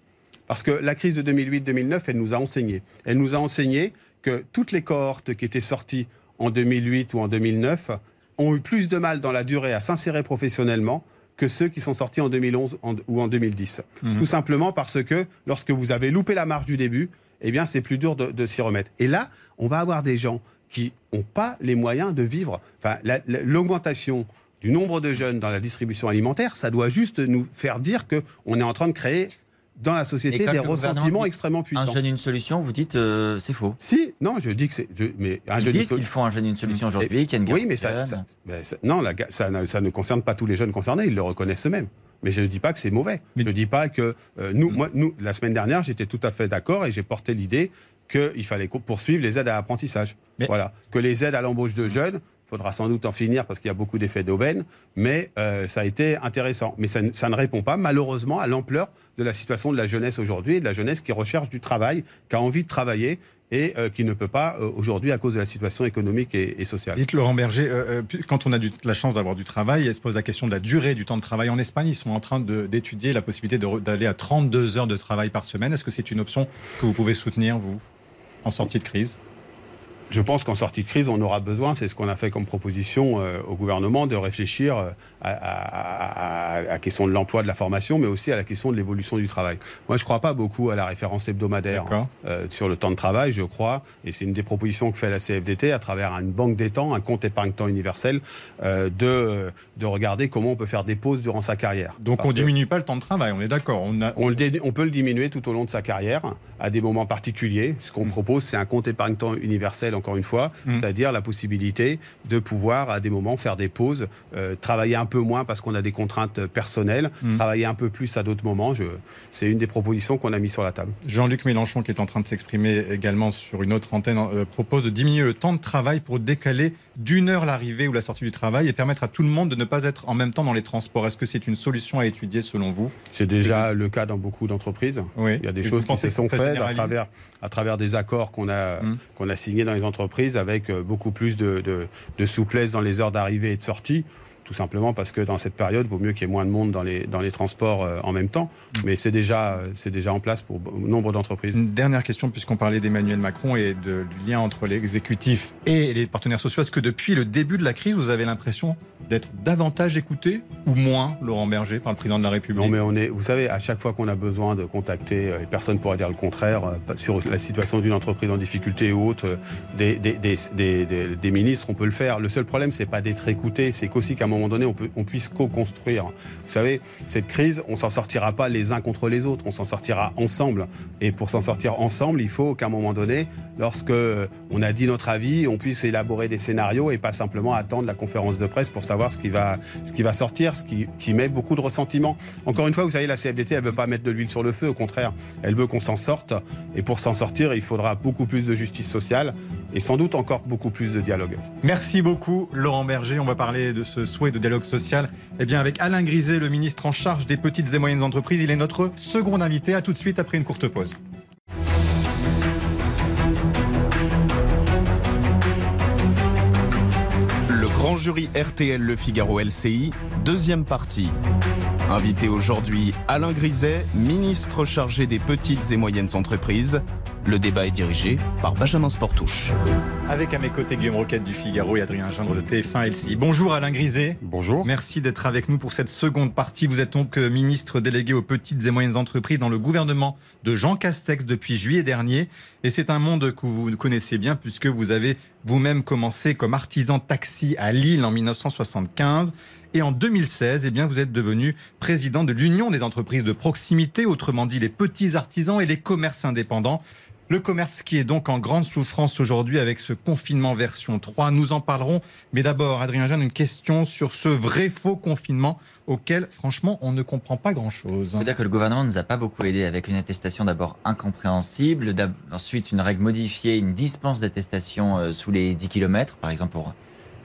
Parce que la crise de 2008-2009, elle nous a enseigné. Elle nous a enseigné que toutes les cohortes qui étaient sorties en 2008 ou en 2009 ont eu plus de mal dans la durée à s'insérer professionnellement que ceux qui sont sortis en 2011 en- ou en 2010. Tout simplement parce que lorsque vous avez loupé la marche du début, eh bien, c'est plus dur de, de s'y remettre. Et là, on va avoir des gens qui n'ont pas les moyens de vivre. Enfin, la- la- l'augmentation du nombre de jeunes dans la distribution alimentaire, ça doit juste nous faire dire qu'on est en train de créer dans la société des ressentiments extrêmement Un puissants. jeune, une solution, vous dites euh, c'est faux. Si, non, je dis que c'est. Mais un Ils jeune disent qu'il faut un jeune, une solution aujourd'hui, qu'il y a une Oui, garantie mais ça, jeune. ça- ben, ça- non, la ça ne concerne pas tous les jeunes concernés, ils le reconnaissent eux-mêmes. Mais je ne dis pas que c'est mauvais. Mais- Je ne dis pas que euh, nous, moi, nous, la semaine dernière, j'étais tout à fait d'accord et j'ai porté l'idée qu'il fallait poursuivre les aides à l'apprentissage. Mais- Voilà, que les aides à l'embauche de jeunes. Il faudra sans doute en finir parce qu'il y a beaucoup d'effets d'aubaine, mais euh, ça a été intéressant. Mais ça, ne- ça ne répond pas, malheureusement, à l'ampleur de la situation de la jeunesse aujourd'hui et de la jeunesse qui recherche du travail, qui a envie de travailler et euh, qui ne peut pas euh, aujourd'hui à cause de la situation économique et, et sociale. Dites Laurent Berger, euh, quand on a du- la chance d'avoir du travail, elle se pose la question de la durée du temps de travail. En Espagne, ils sont en train d'étudier la possibilité d'aller à 32 heures de travail par semaine. Est-ce que c'est une option que vous pouvez soutenir, vous, en sortie de crise? Je pense qu'en sortie de crise, on aura besoin, c'est ce qu'on a fait comme proposition au gouvernement, de réfléchir à, la question de l'emploi, de la formation, mais aussi à la question de l'évolution du travail. Moi, je ne crois pas beaucoup à la référence hebdomadaire D'accord. euh, sur le temps de travail, je crois, et c'est une des propositions que fait la CFDT à travers une banque des temps, un compte épargne-temps universel, euh, de, de regarder comment on peut faire des pauses durant sa carrière. Donc Parce on que- diminue pas le temps de travail, on est d'accord. On a... on, le dé- on peut le diminuer tout au long de sa carrière à des moments particuliers. Ce qu'on propose, c'est un compte épargne-temps universel, encore une fois, Mm. c'est-à-dire la possibilité de pouvoir, à des moments, faire des pauses, euh, travailler un peu moins parce qu'on a des contraintes personnelles, Mm. travailler un peu plus à d'autres moments. C'est une des propositions qu'on a mis sur la table. Jean-Luc Mélenchon, qui est en train de s'exprimer également sur une autre antenne, euh, propose de diminuer le temps de travail pour décaler d'une heure l'arrivée ou la sortie du travail et permettre à tout le monde de ne pas être en même temps dans les transports. Est-ce que c'est une solution à étudier selon vous? C'est déjà le cas dans beaucoup d'entreprises. Oui. Il y a des Et choses qui se sont faites à travers, à travers des accords qu'on a, Mm. qu'on a signés dans les entreprises avec euh, beaucoup plus de, de- de souplesse dans les heures d'arrivée et de sortie. Tout simplement parce que dans cette période, il vaut mieux qu'il y ait moins de monde dans les, dans les transports euh, en même temps. Mm. Mais c'est déjà, euh, c'est déjà en place pour nombre d'entreprises. Une dernière question, puisqu'on parlait d'Emmanuel Macron et de- du lien entre l'exécutif et les partenaires sociaux. Est-ce que depuis le début de la crise, vous avez l'impression d'être davantage écouté ou moins, Laurent Berger, par le président de la République Non, mais on est, vous savez, à chaque fois qu'on a besoin de contacter, euh, et personne ne pourrait dire le contraire, euh, sur la situation d'une entreprise en difficulté ou autre, euh, des, des, des, des- ministres, on peut le faire. Le seul problème, c'est pas d'être écouté, c'est qu'aussi qu'à un moment donné, on, peut, on puisse co-construire. Vous savez, cette crise, on s'en sortira pas les uns contre les autres, on s'en sortira ensemble. Et pour s'en sortir ensemble, il faut qu'à un moment donné, lorsque on a dit notre avis, on puisse élaborer des scénarios et pas simplement attendre la conférence de presse pour savoir ce qui va, ce qui va sortir, ce qui, qui met beaucoup de ressentiment. Encore une fois, vous savez, la CFDT, elle veut pas mettre de l'huile sur le feu, au contraire, elle veut qu'on s'en sorte. Et pour s'en sortir, il faudra beaucoup plus de justice sociale et sans doute encore beaucoup plus de dialogue. Merci beaucoup, Laurent Berger. On va parler de ce souhait de dialogue social eh bien, avec Alain Griset, le ministre en charge des petites et moyennes entreprises. Il est notre second invité. À tout de suite après une courte pause. Jury RTL Le Figaro LCI, deuxième partie. Invité aujourd'hui Alain Griset, ministre chargé des petites et moyennes entreprises. Le débat est dirigé par Benjamin Sportouche. Avec à mes côtés Guillaume Roquette du Figaro et Adrien Gindre de TF1 LCI. Bonjour Alain Griset. Bonjour. Merci d'être avec nous pour cette seconde partie. Vous êtes donc euh, ministre délégué aux petites et moyennes entreprises dans le gouvernement de Jean Castex depuis juillet dernier. Et c'est un monde que vous connaissez bien puisque vous avez vous-même commencé comme artisan taxi à Lille en 1975. Et en 2016, eh bien, vous êtes devenu président de l'Union des entreprises de proximité, autrement dit les petits artisans et les commerces indépendants. Le commerce qui est donc en grande souffrance aujourd'hui avec ce confinement version 3. Nous en parlerons. Mais d'abord, Adrien Jeanne, une question sur ce vrai faux confinement auquel, franchement, on ne comprend pas grand-chose. Je veux dire que le gouvernement ne nous a pas beaucoup aidé avec une attestation d'abord incompréhensible, ensuite une règle modifiée, une dispense d'attestation euh, sous les 10 km, par exemple pour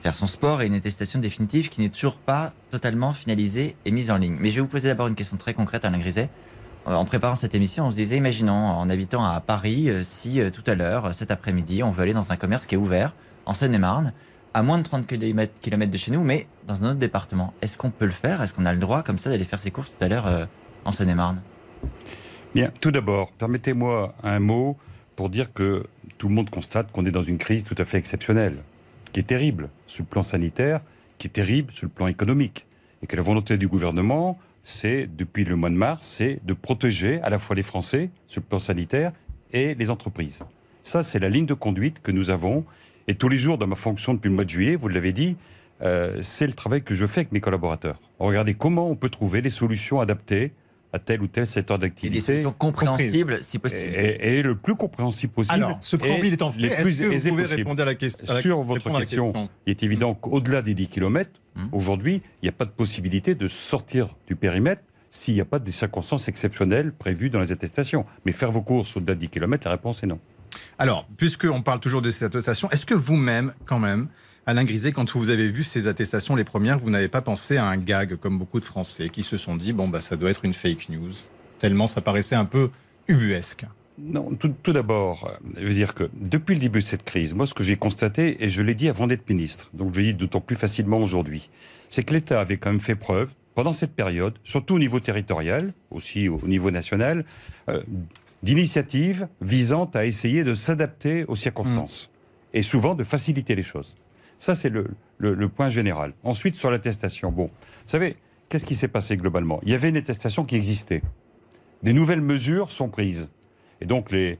faire son sport, et une attestation définitive qui n'est toujours pas totalement finalisée et mise en ligne. Mais je vais vous poser d'abord une question très concrète, Alain Griset. Euh, en préparant cette émission, on se disait, imaginons, en habitant à Paris, euh, si euh, tout à l'heure, cet après-midi, on veut aller dans un commerce qui est ouvert, en Seine-et-Marne, à moins de 30 km de chez nous, mais dans un autre département. Est-ce qu'on peut le faire? Est-ce qu'on a le droit, comme ça, d'aller faire ses courses tout à l'heure en Seine-et-Marne? Bien, tout d'abord, permettez-moi un mot pour dire que tout le monde constate qu'on est dans une crise tout à fait exceptionnelle, qui est terrible sur le plan sanitaire, qui est terrible sur le plan économique, et que la volonté du gouvernement, c'est, depuis le mois de mars, c'est de protéger à la fois les Français sur le plan sanitaire et les entreprises. Ça, c'est la ligne de conduite que nous avons. Et tous les jours, dans ma fonction depuis le mois de juillet, vous l'avez dit, euh, c'est le travail que je fais avec mes collaborateurs. Regardez comment on peut trouver les solutions adaptées à tel ou tel secteur d'activité. Des solutions compréhensibles, si possible. Et, le plus compréhensible possible. Alors, ce préambule est en fait, est-ce que vous pouvez répondre à la, question Sur votre question, il est évident qu'au-delà des 10 km, Hum. Aujourd'hui, il n'y a pas de possibilité de sortir du périmètre s'il n'y a pas des circonstances exceptionnelles prévues dans les attestations. Mais faire vos courses au-delà de 10 km, la réponse est non. Alors, puisqu'on parle toujours de ces attestations, est-ce que vous-même, quand même, Alain Griset, quand vous avez vu ces attestations, les premières, vous n'avez pas pensé à un gag, comme beaucoup de Français, qui se sont dit, bon, bah, ça doit être une fake news, tellement ça paraissait un peu ubuesque non, tout, d'abord, euh, je veux dire que depuis le début de cette crise, moi, ce que j'ai constaté, et je l'ai dit avant d'être ministre, donc je le dis d'autant plus facilement aujourd'hui, c'est que l'État avait quand même fait preuve, pendant cette période, surtout au niveau territorial, aussi au niveau national, euh, d'initiatives visant à essayer de s'adapter aux circonstances. Mm. Et souvent de faciliter les choses. Ça, c'est le, le, point général. Ensuite, sur l'attestation. Bon, vous savez, qu'est-ce qui s'est passé globalement? Il y avait une attestation qui existait. Des nouvelles mesures sont prises. Et donc les,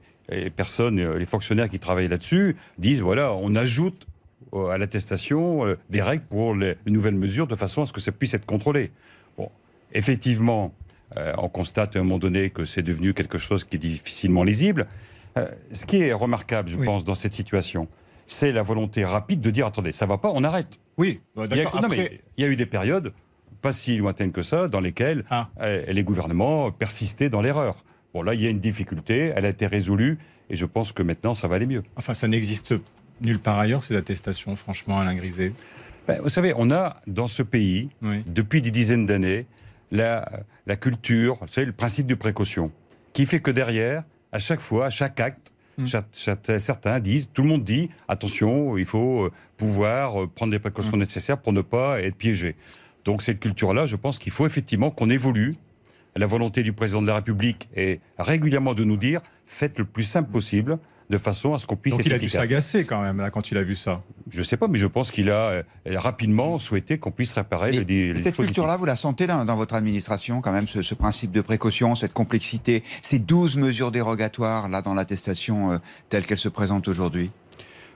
personnes, euh, les fonctionnaires qui travaillent là-dessus disent voilà, on ajoute euh, à l'attestation euh, des règles pour les, nouvelles mesures de façon à ce que ça puisse être contrôlé. Bon, effectivement, on constate à un moment donné que c'est devenu quelque chose qui est difficilement lisible. ce qui est remarquable, je pense, dans cette situation, c'est la volonté rapide de dire attendez, ça va pas, on arrête. Oui, bah, d'accord. Il, il y a eu des périodes pas si lointaines que ça dans lesquelles ah. les gouvernements persistaient dans l'erreur. Bon, là, il y a une difficulté, elle a été résolue, et je pense que maintenant, ça va aller mieux. Enfin, ça n'existe nulle part ailleurs, ces attestations, franchement, Alain Griset ben, Vous savez, on a dans ce pays, depuis des dizaines d'années, la, la culture, c'est le principe de précaution, qui fait que derrière, à chaque fois, à chaque acte, hmm. certains disent, tout le monde dit, attention, il faut euh, pouvoir euh, prendre les précautions hmm. nécessaires pour ne pas être piégé. Donc cette culture-là, je pense qu'il faut effectivement qu'on évolue la volonté du président de la République est régulièrement de nous dire faites le plus simple possible de façon à ce qu'on puisse Donc être il a dû s'agacer quand même là quand il a vu ça. Je ne sais pas, mais je pense qu'il a euh, rapidement souhaité qu'on puisse réparer les, les, Cette culture-là, vous la sentez dans, votre administration quand même, ce, principe de précaution, cette complexité, ces 12 mesures dérogatoires là dans l'attestation euh, telle qu'elle se présente aujourd'hui?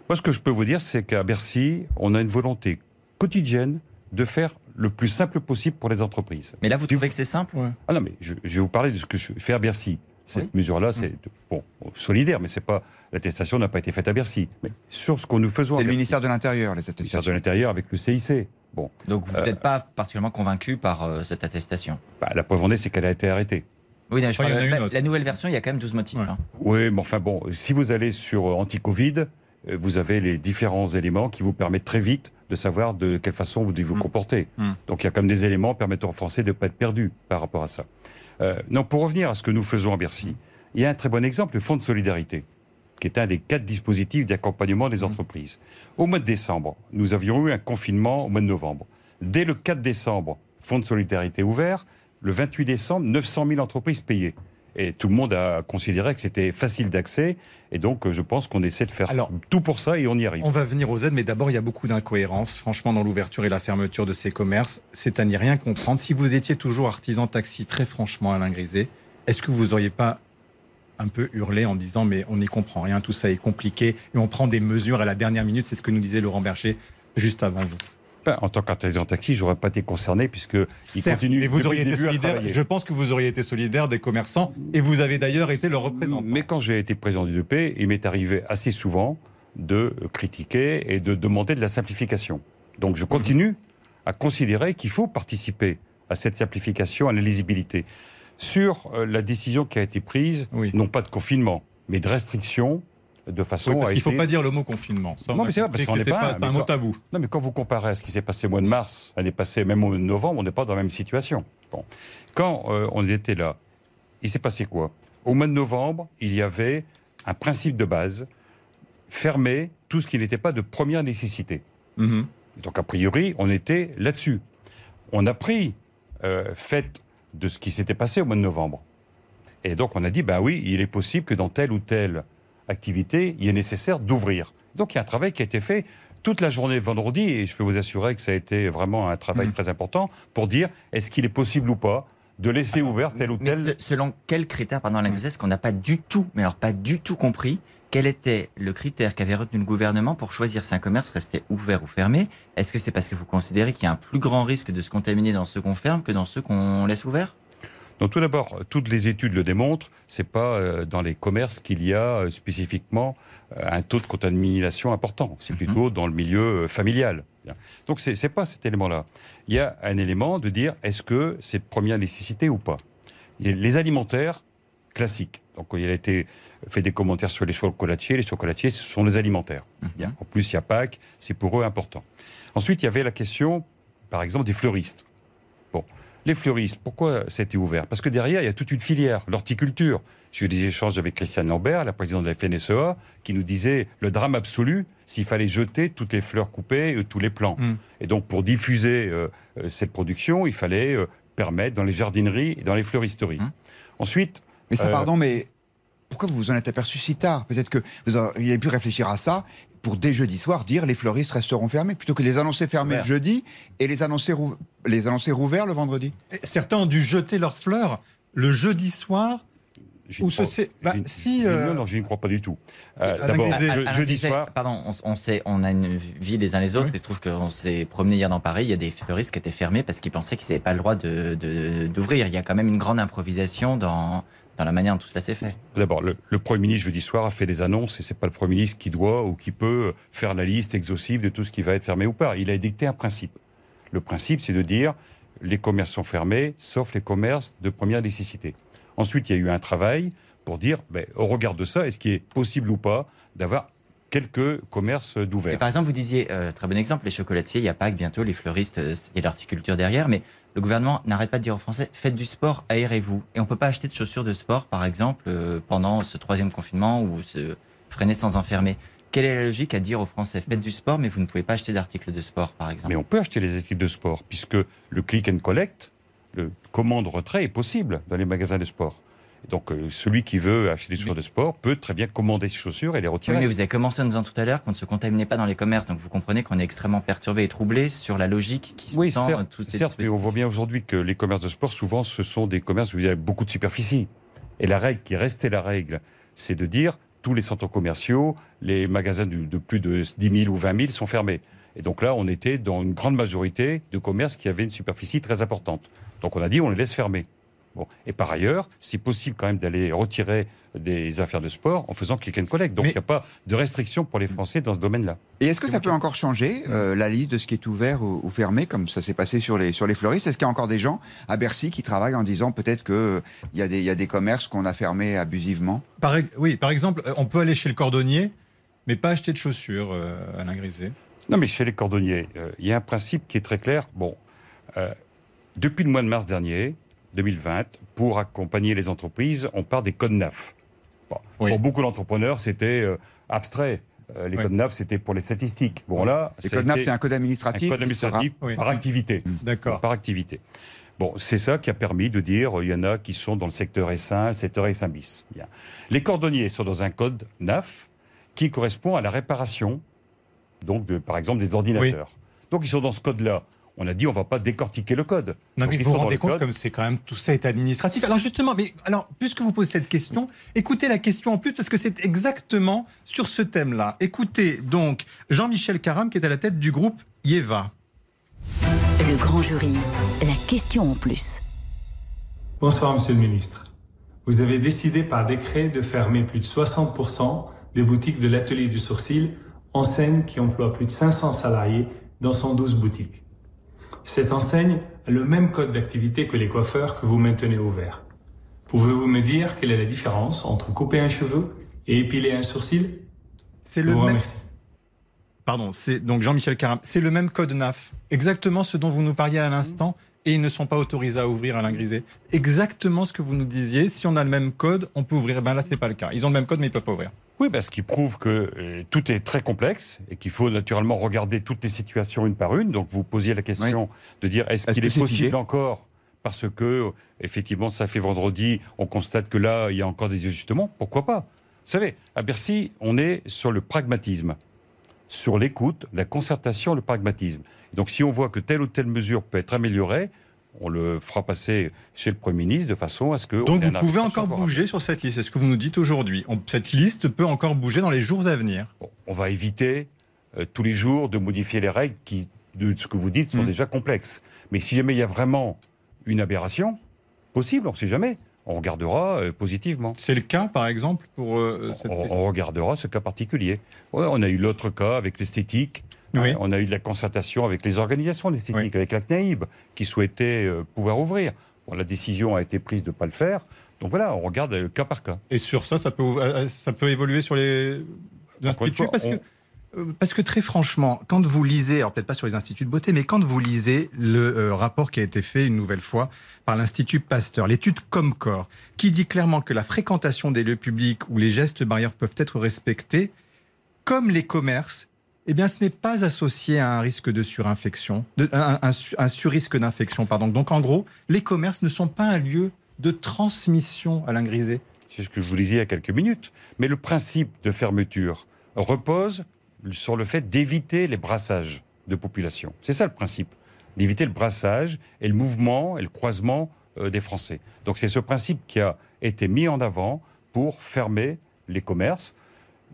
Moi, ce que je peux vous dire, c'est qu'à Bercy, on a une volonté quotidienne de faire le plus simple possible pour les entreprises. Mais là, vous trouvez que c'est simple? Ah non, mais je, vais vous parler de ce que je fais à Bercy. Cette mesure-là, c'est bon, solidaire, mais c'est pas l'attestation n'a pas été faite à Bercy. Mais sur ce que nous faisons, c'est le ministère de l'Intérieur, les attestations. Le ministère de l'Intérieur avec le CIC. Bon. Donc vous n'êtes euh, pas particulièrement convaincu par euh, cette attestation? Bah, La preuve en est, c'est qu'elle a été arrêtée. Oui, je la, nouvelle version, il y a quand même 12 motifs. Hein. Oui, mais enfin bon, si vous allez sur euh, anti-Covid, vous avez les différents éléments qui vous permettent très vite de savoir de quelle façon vous devez vous mm. comporter. Mm. Donc il y a comme des éléments permettant aux Français de ne pas être perdus par rapport à ça. Euh, non, pour revenir à ce que nous faisons à Bercy, il y a un très bon exemple, le Fonds de solidarité, qui est un des quatre dispositifs d'accompagnement des mm. entreprises. Au mois de décembre, nous avions eu un confinement au mois de novembre. Dès le 4 décembre, Fonds de solidarité ouvert. Le 28 décembre, 900 000 entreprises payées. Et tout le monde a considéré que c'était facile d'accès. Et donc, euh, je pense qu'on essaie de faire Alors, tout pour ça et on y arrive. On va venir aux aides, mais d'abord, il y a beaucoup d'incohérences, franchement, dans l'ouverture et la fermeture de ces commerces. C'est à n'y rien comprendre. Si vous étiez toujours artisan taxi, très franchement, Alain Grisé, est-ce que vous auriez pas un peu hurlé en disant mais on n'y comprend rien, tout ça est compliqué et on prend des mesures à la dernière minute, c'est ce que nous disait Laurent Berger juste avant vous. Ben, en tant qu'artisan taxi, j'aurais pas été concerné puisque il continue. mais vous auriez été solidaire. Je pense que vous auriez été solidaire des commerçants et vous avez d'ailleurs été leur représentant. Mais quand j'ai été président du DP, il m'est arrivé assez souvent de critiquer et de demander de la simplification. Donc je continue à considérer qu'il faut participer à cette simplification, à la lisibilité. Sur euh, la décision qui a été prise, Oui. non pas de confinement, mais de restriction, de façon Oui, parce à qu'il ne faut pas dire le mot confinement. Ça, Non, mais c'est vrai, parce qu'on n'est pas- C'est un mot tabou. Non, mais quand vous comparez à ce qui s'est passé au mois de mars, l'année passée, même au mois de novembre, on n'est pas dans la même situation. Bon. Quand euh, on était là, il s'est passé quoi? Au mois de novembre, il y avait un principe de base, fermer tout ce qui n'était pas de première nécessité. Mhm. Donc, a priori, on était là-dessus. On a pris euh, fait de ce qui s'était passé au mois de novembre. Et donc, on a dit, ben oui, il est possible que dans telle ou telle activité, il est nécessaire d'ouvrir. Donc, il y a un travail qui a été fait toute la journée vendredi, et je peux vous assurer que ça a été vraiment un travail Mm. très important pour dire, est-ce qu'il est possible ou pas de laisser ouvert tel ou Mais tel... se- selon quels critères, pardon, Alain Grisset, ce qu'on n'a pas du tout, mais alors pas du tout compris, quel était le critère qu'avait retenu le gouvernement pour choisir si un commerce restait ouvert ou fermé? Est-ce que c'est parce que vous considérez qu'il y a un plus grand risque de se contaminer dans ceux qu'on ferme que dans ceux qu'on laisse ouverts Donc tout d'abord, toutes les études le démontrent, c'est pas euh, dans les commerces qu'il y a euh, spécifiquement euh, un taux de contamination important. C'est Mhm. plutôt dans le milieu familial. Donc c'est c'est pas cet élément-là. Il y a un élément de dire est-ce que c'est de première nécessité ou pas? Les alimentaires classiques. Donc il a été fait des commentaires sur les chocolatiers. Les chocolatiers, ce sont les alimentaires. Bien. En plus, il y a Pâques, c'est pour eux important. Ensuite, il y avait la question, par exemple, des fleuristes. Les fleuristes, pourquoi c'était ouvert? Parce que derrière, il y a toute une filière, l'horticulture. J'ai eu des échanges avec Christiane Lambert, la présidente de la FNSEA, qui nous disait le drame absolu s'il fallait jeter toutes les fleurs coupées, euh, tous les plants. Mm. Et donc, pour diffuser euh, euh, cette production, il fallait euh, permettre dans les jardineries et dans les fleuristeries. Mm. Ensuite, Mais ça, Euh, pardon, mais pourquoi vous vous en êtes aperçu si tard Peut-être que vous auriez pu réfléchir à ça pour dès jeudi soir dire les fleuristes resteront fermés plutôt que les annoncer fermés le jeudi et les annoncer, rou- les annoncer rouverts le vendredi. Et Certains ont dû jeter leurs fleurs le jeudi soir. j'y Ou crois- ceci- bah, si, j'y- euh, Non, non, je n'y crois pas du tout. Euh, D'abord, je- jeudi soir, Pardon, on, on sait, on a une vie les uns les autres. Oui. Il se trouve qu'on s'est promené hier dans Paris. Il y a des fleuristes qui étaient fermés parce qu'ils pensaient qu'ils n'avaient pas le droit de- de- d'ouvrir. Il y a quand même une grande improvisation dans, dans la manière dont tout cela s'est fait. D'abord, le, Premier ministre jeudi soir a fait des annonces et c'est pas le Premier ministre qui doit ou qui peut faire la liste exhaustive de tout ce qui va être fermé ou pas. Il a dicté un principe. Le principe, c'est de dire les commerces sont fermés, sauf les commerces de première nécessité. Ensuite, il y a eu un travail pour dire, ben, au regard de ça, est-ce qu'il est possible ou pas d'avoir quelques commerces Et d'ouverts par exemple, vous disiez, euh, très bon exemple, les chocolatiers, il y a Pâques bientôt, les fleuristes, euh, a l'horticulture derrière, mais le gouvernement n'arrête pas de dire aux Français, faites du sport, aérez-vous. Et on ne peut pas acheter de chaussures de sport, par exemple, euh, pendant ce troisième confinement ou se freiner sans enfermer. Quelle est la logique à dire aux Français, faites du sport, mais vous ne pouvez pas acheter d'articles de sport, par exemple? Mais on peut acheter les équipes de sport, puisque le click and collect, le commande-retrait est possible dans les magasins de sport. Donc euh, celui qui veut acheter des chaussures de sport peut très bien commander ses chaussures et les Oui, retirer. mais vous avez commencé en disant tout à l'heure qu'on ne se contaminait pas dans les commerces, donc vous comprenez qu'on est extrêmement perturbé et troublé sur la logique qui Oui, sous-tend certes, toutes ces certes, mais on voit bien aujourd'hui que les commerces de sport, souvent, ce sont des commerces où il y a beaucoup de superficie. Et la règle qui restait la règle, c'est de dire tous les centres commerciaux, les magasins de, de plus de 10 000 ou 20 000 sont fermés. Et donc là, on était dans une grande majorité de commerces qui avaient une superficie très importante. Donc on a dit on les laisse fermer. Bon. Et par ailleurs, c'est possible quand même d'aller retirer des affaires de sport en faisant click and collect. Donc Mais- il n'y a pas de restriction pour les Français dans ce domaine-là. Et est-ce que ça peut encore changer, euh, la liste de ce qui est ouvert ou, ou fermé, comme ça s'est passé sur les, sur les fleuristes? Est-ce qu'il y a encore des gens à Bercy qui travaillent en disant peut-être qu'il il y, a des- il y a des commerces qu'on a fermés abusivement? Par, oui, par exemple, euh, on peut aller chez le cordonnier, mais pas acheter de chaussures, euh, Alain Grisé. Non, mais chez les cordonniers, euh, il y a un principe qui est très clair. Bon, euh, depuis le mois de mars dernier, 2020, pour accompagner les entreprises, on part des codes NAF. Bon, Oui. Pour beaucoup d'entrepreneurs, c'était euh, abstrait. Euh, les Oui. codes NAF, c'était pour les statistiques. Bon, là, Les codes NAF, c'est un code un administratif. code sera- administratif par activité. D'accord. Par activité. Bon, c'est ça qui a permis de dire il y en a qui sont dans le secteur S1, le secteur S1 bis. Bien. Les cordonniers sont dans un code NAF qui correspond à la réparation, donc de, par exemple des ordinateurs. Donc ils sont dans ce code-là. On a dit on va pas décortiquer le code. Non, Donc, mais vous vous rendez compte code. comme c'est quand même tout ça est administratif. Alors justement, mais alors puisque vous posez cette question, écoutez la question en plus parce que c'est exactement sur ce thème-là. Écoutez donc Jean-Michel Caram qui est à la tête du groupe Yeva. Le grand jury, la question en plus. Bonsoir, Monsieur le Ministre. Vous avez décidé par décret de fermer plus de 60% des boutiques de l'atelier du sourcil, enseigne qui emploie plus de 500 salariés dans son 12 boutiques. Cette enseigne a le même code d'activité que les coiffeurs que vous maintenez ouverts. Pouvez-vous me dire quelle est la différence entre couper un cheveu et épiler un sourcil? C'est le vous même. remercie. Pardon, c'est donc Jean-Michel Caram. C'est le même code NAF. Exactement ce dont vous nous parliez à l'instant. Et ils ne sont pas autorisés à ouvrir Alain Griset. Exactement ce que vous nous disiez. Si on a le même code, on peut ouvrir. Ben là, c'est pas le cas. Ils ont le même code, mais ils peuvent pas ouvrir. Oui, parce qu'il prouve que euh, tout est très complexe et qu'il faut naturellement regarder toutes les situations une par une. Donc vous posiez la question de dire est-ce Est-ce qu'il est, c'est possible encore? Parce que effectivement ça fait vendredi, on constate que là il y a encore des ajustements. Pourquoi pas? Vous savez, à Bercy, on est sur le pragmatisme, sur l'écoute, la concertation, le pragmatisme. Donc si on voit que telle ou telle mesure peut être améliorée, on le fera passer chez le Premier ministre de façon à ce que... on Donc vous pouvez encore bouger sur cette liste. C'est ce que vous nous dites aujourd'hui. Cette liste peut encore bouger dans les jours à venir. Bon, on va éviter euh, tous les jours de modifier les règles qui, de ce que vous dites, sont Mm. déjà complexes. Mais si jamais il y a vraiment une aberration, possible, on ne sait jamais, on regardera euh, positivement. C'est le cas, par exemple, pour euh, cette On, on regardera ce cas particulier. Ouais, on a eu l'autre cas avec l'esthétique. Oui. Euh, On a eu de la concertation avec les organisations avec la CNAIB, qui souhaitait euh, pouvoir ouvrir. Bon, la décision a été prise de ne pas le faire. Donc voilà, on regarde euh, cas par cas. Et sur ça, ça peut, ça peut évoluer sur les instituts fois, parce, on- que, parce que très franchement, quand vous lisez, alors peut-être pas sur les instituts de beauté, mais quand vous lisez le euh, rapport qui a été fait une nouvelle fois par l'Institut Pasteur, l'étude Comcor, qui dit clairement que la fréquentation des lieux publics où les gestes barrières peuvent être respectés, comme les commerces, eh bien, ce n'est pas associé à un risque de surinfection, un, un su- un surrisque d'infection, pardon. Donc, en gros, les commerces ne sont pas un lieu de transmission, Alain Griset. C'est ce que je vous disais il y a quelques minutes. Mais le principe de fermeture repose sur le fait d'éviter les brassages de population. C'est ça le principe. D'éviter le brassage et le mouvement et le croisement euh, des Français. Donc c'est ce principe qui a été mis en avant pour fermer les commerces.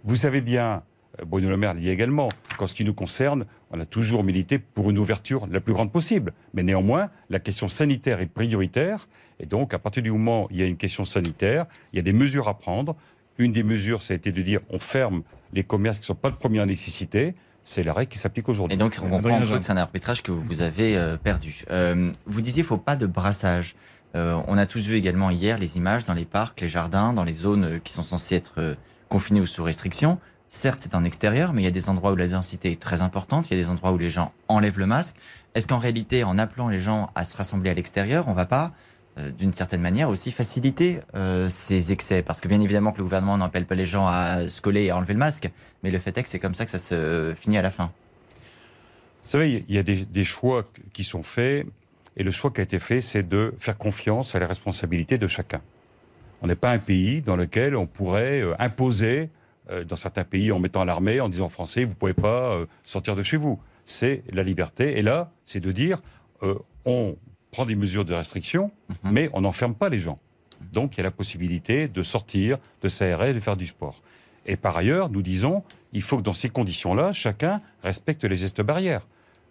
Vous savez bien, Bruno Le Maire le dit également, qu'en ce qui nous concerne, on a toujours milité pour une ouverture la plus grande possible. Mais néanmoins, la question sanitaire est prioritaire. Et donc, à partir du moment où il y a une question sanitaire, il y a des mesures à prendre. Une des mesures, ça a été de dire on ferme les commerces qui ne sont pas de première nécessité. C'est la règle qui s'applique aujourd'hui. Et donc, on comprend que c'est un arbitrage que vous avez euh, perdu. Euh, vous disiez qu'il ne faut pas de brassage. Euh, on a tous vu également hier les images dans les parcs, les jardins, dans les zones euh, qui sont censées être euh, confinées ou sous restriction. Certes, c'est en extérieur, mais il y a des endroits où la densité est très importante, il y a des endroits où les gens enlèvent le masque. Est-ce qu'en réalité, en appelant les gens à se rassembler à l'extérieur, on ne va pas, euh, d'une certaine manière, aussi faciliter euh, ces excès? Parce que bien évidemment que le gouvernement n'appelle pas les gens à se coller et à enlever le masque, mais le fait est que c'est comme ça que ça se finit à la fin. Vous savez, il y a des, choix qui sont faits, et le choix qui a été fait, c'est de faire confiance à la responsabilité de chacun. On n'est pas un pays dans lequel on pourrait euh, imposer, euh, dans certains pays, en mettant l'armée, en disant aux Français, vous ne pouvez pas euh, sortir de chez vous. C'est la liberté. Et là, c'est de dire, euh, on prend des mesures de restriction, Mhm. mais on n'enferme pas les gens. Donc, il y a la possibilité de sortir, de s'aérer, de faire du sport. Et par ailleurs, nous disons, il faut que dans ces conditions-là, chacun respecte les gestes barrières,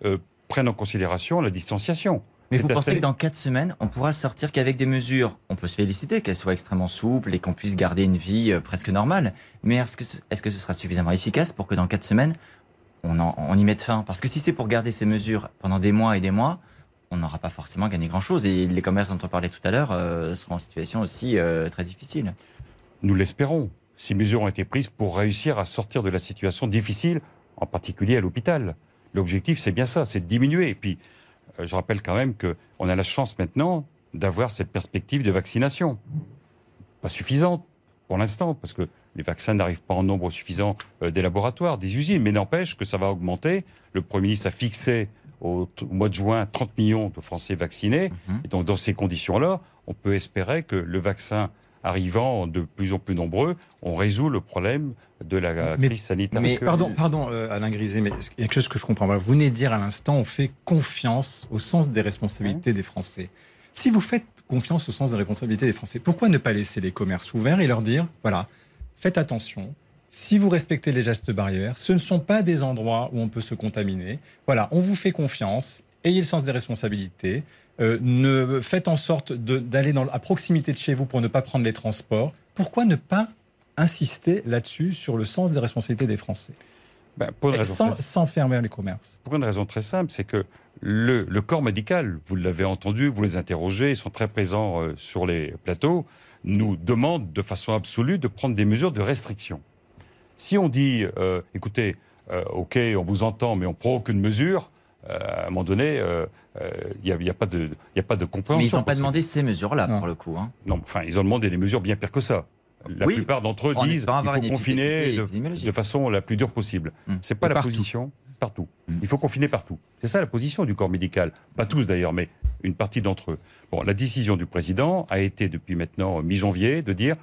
euh, prenne en considération la distanciation. Mais vous pensez que dans quatre semaines, on pourra sortir qu'avec des mesures On peut se féliciter qu'elles soient extrêmement souples et qu'on puisse garder une vie euh, presque normale. Mais est-ce que, ce- est-ce que ce sera suffisamment efficace pour que dans quatre semaines, on, en- on y mette fin? Parce que si c'est pour garder ces mesures pendant des mois et des mois, on n'aura pas forcément gagné grand-chose. Et les commerces dont on parlait tout à l'heure euh, seront en situation aussi euh, très difficile. Nous l'espérons. Ces mesures ont été prises pour réussir à sortir de la situation difficile, en particulier à l'hôpital. L'objectif, c'est bien ça, c'est de diminuer. Et puis, je rappelle quand même qu'on a la chance maintenant d'avoir cette perspective de vaccination. Pas suffisante pour l'instant, parce que les vaccins n'arrivent pas en nombre suffisant euh, des laboratoires, des usines, mais n'empêche que ça va augmenter. Le Premier ministre a fixé au mois de juin 30 millions de Français vaccinés. Mhm. Et donc, dans ces conditions-là, on peut espérer que le vaccin arrivant de plus en plus nombreux, on résout le problème de la Mais- crise sanitaire. mais- Pardon, pardon euh, Alain Griset, mais il y a quelque chose que je comprends pas? Vous venez de dire à l'instant, on fait confiance au sens des responsabilités des Français. Si vous faites confiance au sens des responsabilités des Français, pourquoi ne pas laisser les commerces ouverts et leur dire, voilà, faites attention, si vous respectez les gestes barrières, ce ne sont pas des endroits où on peut se contaminer. Voilà, on vous fait confiance, ayez le sens des responsabilités. Euh, ne faites en sorte d'aller à proximité de chez vous pour ne pas prendre les transports. Pourquoi ne pas insister là-dessus sur le sens des responsabilités des Français? Ben, pour, une raison sans, sans fermer les commerces. pour une raison très simple, c'est que le, le corps médical, vous l'avez entendu, vous les interrogez, ils sont très présents euh, sur les plateaux, nous demande de façon absolue de prendre des mesures de restriction. Si on dit, euh, écoutez, euh, ok, on vous entend, mais on prend aucune mesure, à un moment donné, il n'y a, pas de, y a pas de compréhension. Mais ils n'ont pas demandé ces mesures-là, pour le coup. hein. Non, enfin, ils ont demandé des mesures bien pires que ça. La Oui, plupart d'entre eux en disent qu'il faut confiner de, façon la plus dure possible. Mm. C'est pas Et la partout. position partout. Mm. Il faut confiner partout. C'est ça la position du corps médical. Pas tous d'ailleurs, mais une partie d'entre eux. Bon, la décision du président a été depuis maintenant mi-janvier de dire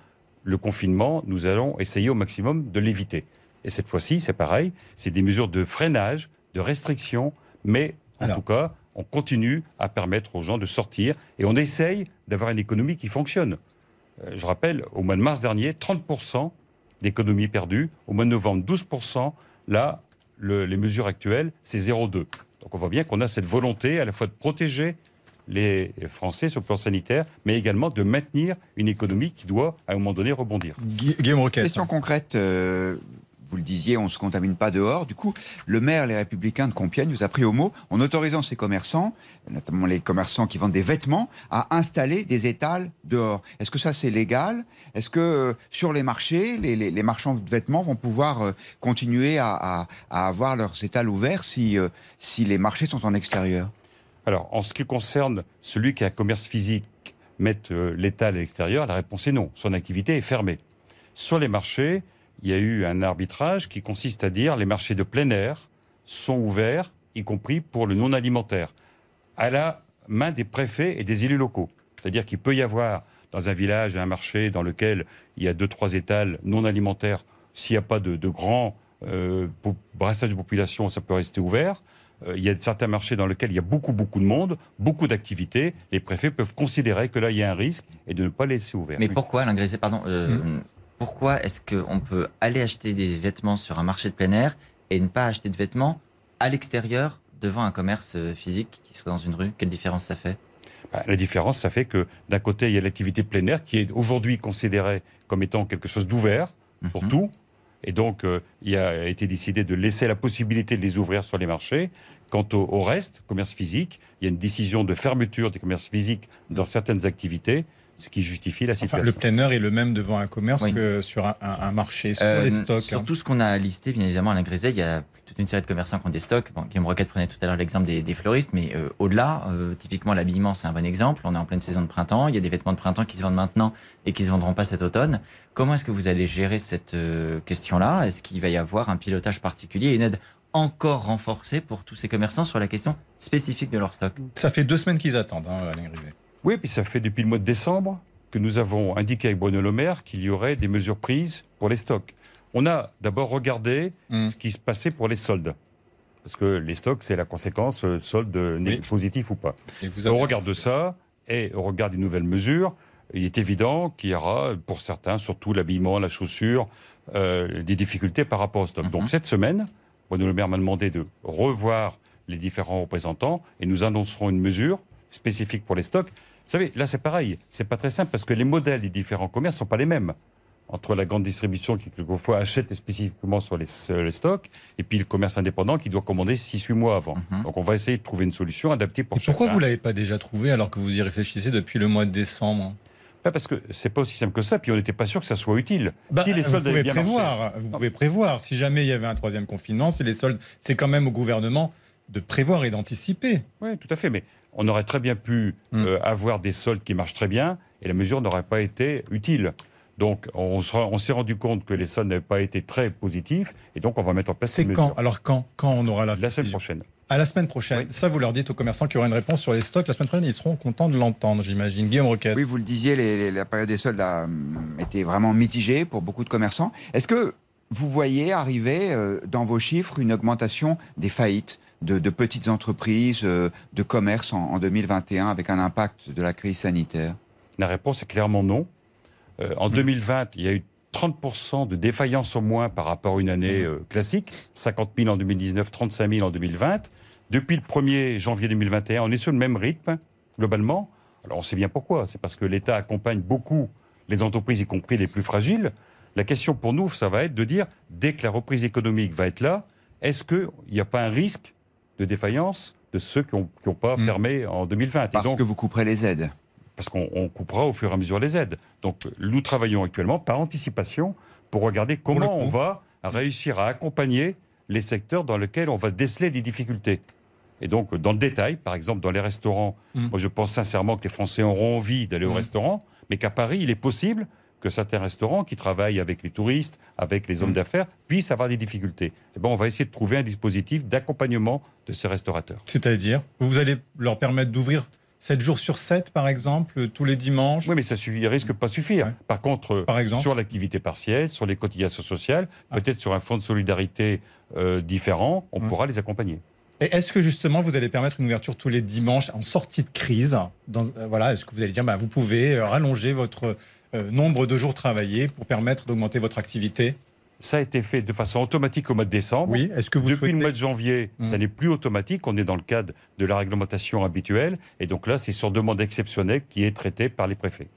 le confinement, nous allons essayer au maximum de l'éviter. Et cette fois-ci, c'est pareil, c'est des mesures de freinage, de restriction, mais en Alors. tout cas, on continue à permettre aux gens de sortir et on essaye d'avoir une économie qui fonctionne. Euh, je rappelle, au mois de mars dernier, 30% d'économie perdue. Au mois de novembre, 12%. Là, le- les mesures actuelles, c'est 0,2. Donc on voit bien qu'on a cette volonté à la fois de protéger les Français sur le plan sanitaire, mais également de maintenir une économie qui doit, à un moment donné, rebondir. Gui- Guillaume Roquette. Question concrète. euh, vous le disiez, on ne se contamine pas dehors. Du coup, le maire, les Républicains de Compiègne, nous a pris au mot en autorisant ces commerçants, notamment les commerçants qui vendent des vêtements, à installer des étals dehors. Est-ce que ça, c'est légal? Est-ce que euh, sur les marchés, les, marchands de vêtements vont pouvoir euh, continuer à, avoir leurs étals ouverts si, euh, si les marchés sont en extérieur? Alors, en ce qui concerne celui qui a un commerce physique, mettre l'étal à l'extérieur, la réponse est non. Son activité est fermée. Sur les marchés, il y a eu un arbitrage qui consiste à dire les marchés de plein air sont ouverts, y compris pour le non alimentaire, à la main des préfets et des élus locaux. C'est-à-dire qu'il peut y avoir dans un village un marché dans lequel il y a deux, trois étals non alimentaires. S'il n'y a pas de, de grand euh, brassage de population, ça peut rester ouvert. Euh, il y a certains marchés dans lesquels il y a beaucoup, beaucoup de monde, beaucoup d'activités. Les préfets peuvent considérer que là, il y a un risque et de ne pas laisser ouvert. Mais pourquoi, Alain Griset, pardon, euh, pourquoi est-ce qu'on peut aller acheter des vêtements sur un marché de plein air et ne pas acheter de vêtements à l'extérieur devant un commerce euh, physique qui serait dans une rue? Quelle différence ça fait? Bah, La différence, ça fait que d'un côté, il y a l'activité plein air qui est aujourd'hui considérée comme étant quelque chose d'ouvert pour Mhm. tout. Et donc, euh, il a été décidé de laisser la possibilité de les ouvrir sur les marchés. Quant au, au reste, commerce physique, il y a une décision de fermeture des commerces physiques dans certaines activités, ce qui justifie la Enfin, situation. le plein air est le même devant un commerce Oui. que sur un, un- un marché, sur Euh, les stocks. Sur hein. tout ce qu'on a listé, bien évidemment, Alain Griset, il y a toute une série de commerçants qui ont des stocks. Bon, Guillaume Roquette prenait tout à l'heure l'exemple des, des fleuristes, mais euh, au-delà, euh, typiquement l'habillement, c'est un bon exemple. On est en pleine saison de printemps, il y a des vêtements de printemps qui se vendent maintenant et qui se vendront pas cet automne. Comment est-ce que vous allez gérer cette euh, question-là? Est-ce qu'il va y avoir un pilotage particulier et une aide encore renforcée pour tous ces commerçants sur la question spécifique de leur stock? Ça fait deux semaines qu'ils attendent, hein, Alain Griset. Oui, puis ça fait depuis le mois de décembre que nous avons indiqué avec Bruno Le Maire qu'il y aurait des mesures prises pour les stocks. On a d'abord regardé Mm. ce qui se passait pour les soldes. Parce que les stocks, c'est la conséquence, euh, solde Oui. positif ou pas. Et vous Au avez- regard de ça, et au regard des nouvelles mesures, il est évident qu'il y aura, pour certains, surtout l'habillement, la chaussure, euh, des difficultés par rapport au stock. Mhm. Donc cette semaine, Bruno Le Maire m'a demandé de revoir les différents représentants et nous annoncerons une mesure spécifique pour les stocks. Vous savez, là c'est pareil, c'est pas très simple parce que les modèles des différents commerces sont pas les mêmes. Entre la grande distribution qui quelquefois achète spécifiquement sur les, sur les stocks et puis le commerce indépendant qui doit commander 6-8 mois avant. Mhm. Donc on va essayer de trouver une solution adaptée pour Et pourquoi vous l'avez pas déjà trouvé alors que vous y réfléchissez depuis le mois de décembre? Pas parce que c'est pas aussi simple que ça, puis on n'était pas sûr que ça soit utile. Bah, si les vous soldes avaient pouvez bien marché. prévoir. Vous pouvez prévoir. Si jamais il y avait un troisième confinement, si les soldes, c'est quand même au gouvernement de prévoir et d'anticiper. Oui, tout à fait. Mais on aurait très bien pu Mm. euh, avoir des soldes qui marchent très bien et la mesure n'aurait pas été utile. Donc on, sera- on s'est rendu compte que les soldes n'avaient pas été très positifs et donc on va mettre en place C'est quand mesure. Alors quand Quand on aura la La semaine prochaine. À la semaine prochaine. Ça, vous leur dites aux commerçants qu'il y aura une réponse sur les stocks. La semaine prochaine, ils seront contents de l'entendre, j'imagine. Guillaume Roquette. Oui, vous le disiez, les- les- la période des soldes a, hum, été vraiment mitigée pour beaucoup de commerçants. Est-ce que vous voyez arriver euh, dans vos chiffres une augmentation des faillites de, de petites entreprises, euh, de commerce en, en 2021 avec un impact de la crise sanitaire? La réponse est clairement non. Euh, en 2020, il y a eu 30% de défaillance au moins par rapport à une année euh, classique. 50 000 en 2019, 35 000 en 2020. Depuis le 1er janvier 2021, on est sur le même rythme, globalement. Alors on sait bien pourquoi. C'est parce que l'État accompagne beaucoup les entreprises, y compris les plus fragiles. La question pour nous, ça va être de dire, dès que la reprise économique va être là, est-ce qu'il n'y a pas un risque de défaillance de ceux qui n'ont pas Mm. fermé en 2020 Et Parce donc, que vous couperez les aides. parce qu'on on coupera au fur et à mesure les aides. Donc nous travaillons actuellement par anticipation pour regarder comment on va réussir à accompagner les secteurs dans lesquels on va déceler des difficultés. Et donc dans le détail, par exemple dans les restaurants, Mm. moi je pense sincèrement que les Français auront envie d'aller au Mm. restaurant, mais qu'à Paris, il est possible que certains restaurants qui travaillent avec les touristes, avec les hommes Mm. d'affaires, puissent avoir des difficultés. Et ben, on va essayer de trouver un dispositif d'accompagnement de ces restaurateurs. C'est-à-dire, vous allez leur permettre d'ouvrir 7 jours sur 7, par exemple, tous les dimanches Oui, mais ça suffit, risque pas suffire. Ouais. Par contre, euh, Par exemple sur l'activité partielle, sur les cotisations sociales, Ah. peut-être sur un fonds de solidarité euh, différent, on Ouais. pourra les accompagner. Et est-ce que justement vous allez permettre une ouverture tous les dimanches en sortie de crise dans, euh, Voilà, est-ce que vous allez dire bah, vous pouvez euh, rallonger votre euh, nombre de jours travaillés pour permettre d'augmenter votre activité Ça a été fait de façon automatique au mois de décembre. Oui, est-ce que vous Depuis souhaitez le mois de janvier, Mm. ça n'est plus automatique. On est dans le cadre de la réglementation habituelle. Et donc là, c'est sur demande exceptionnelle qui est traité par les préfets.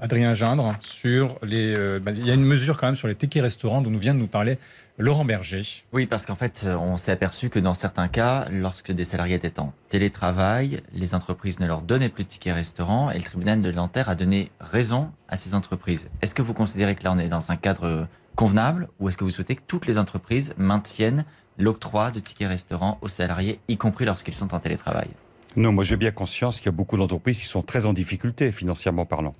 Adrien Gindre sur les. euh, bah, il y a une mesure quand même sur les tickets restaurants dont nous vient de nous parler Laurent Berger. Oui, parce qu'en fait, euh, on s'est aperçu que dans certains cas, lorsque des salariés étaient en télétravail, les entreprises ne leur donnaient plus de tickets restaurant et le tribunal de Nanterre a donné raison à ces entreprises. Est-ce que vous considérez que là, on est dans un cadre euh, convenable ou est-ce que vous souhaitez que toutes les entreprises maintiennent l'octroi de tickets restaurant aux salariés, y compris lorsqu'ils sont en télétravail? Non, moi j'ai bien conscience qu'il y a beaucoup d'entreprises qui sont très en difficulté financièrement parlant.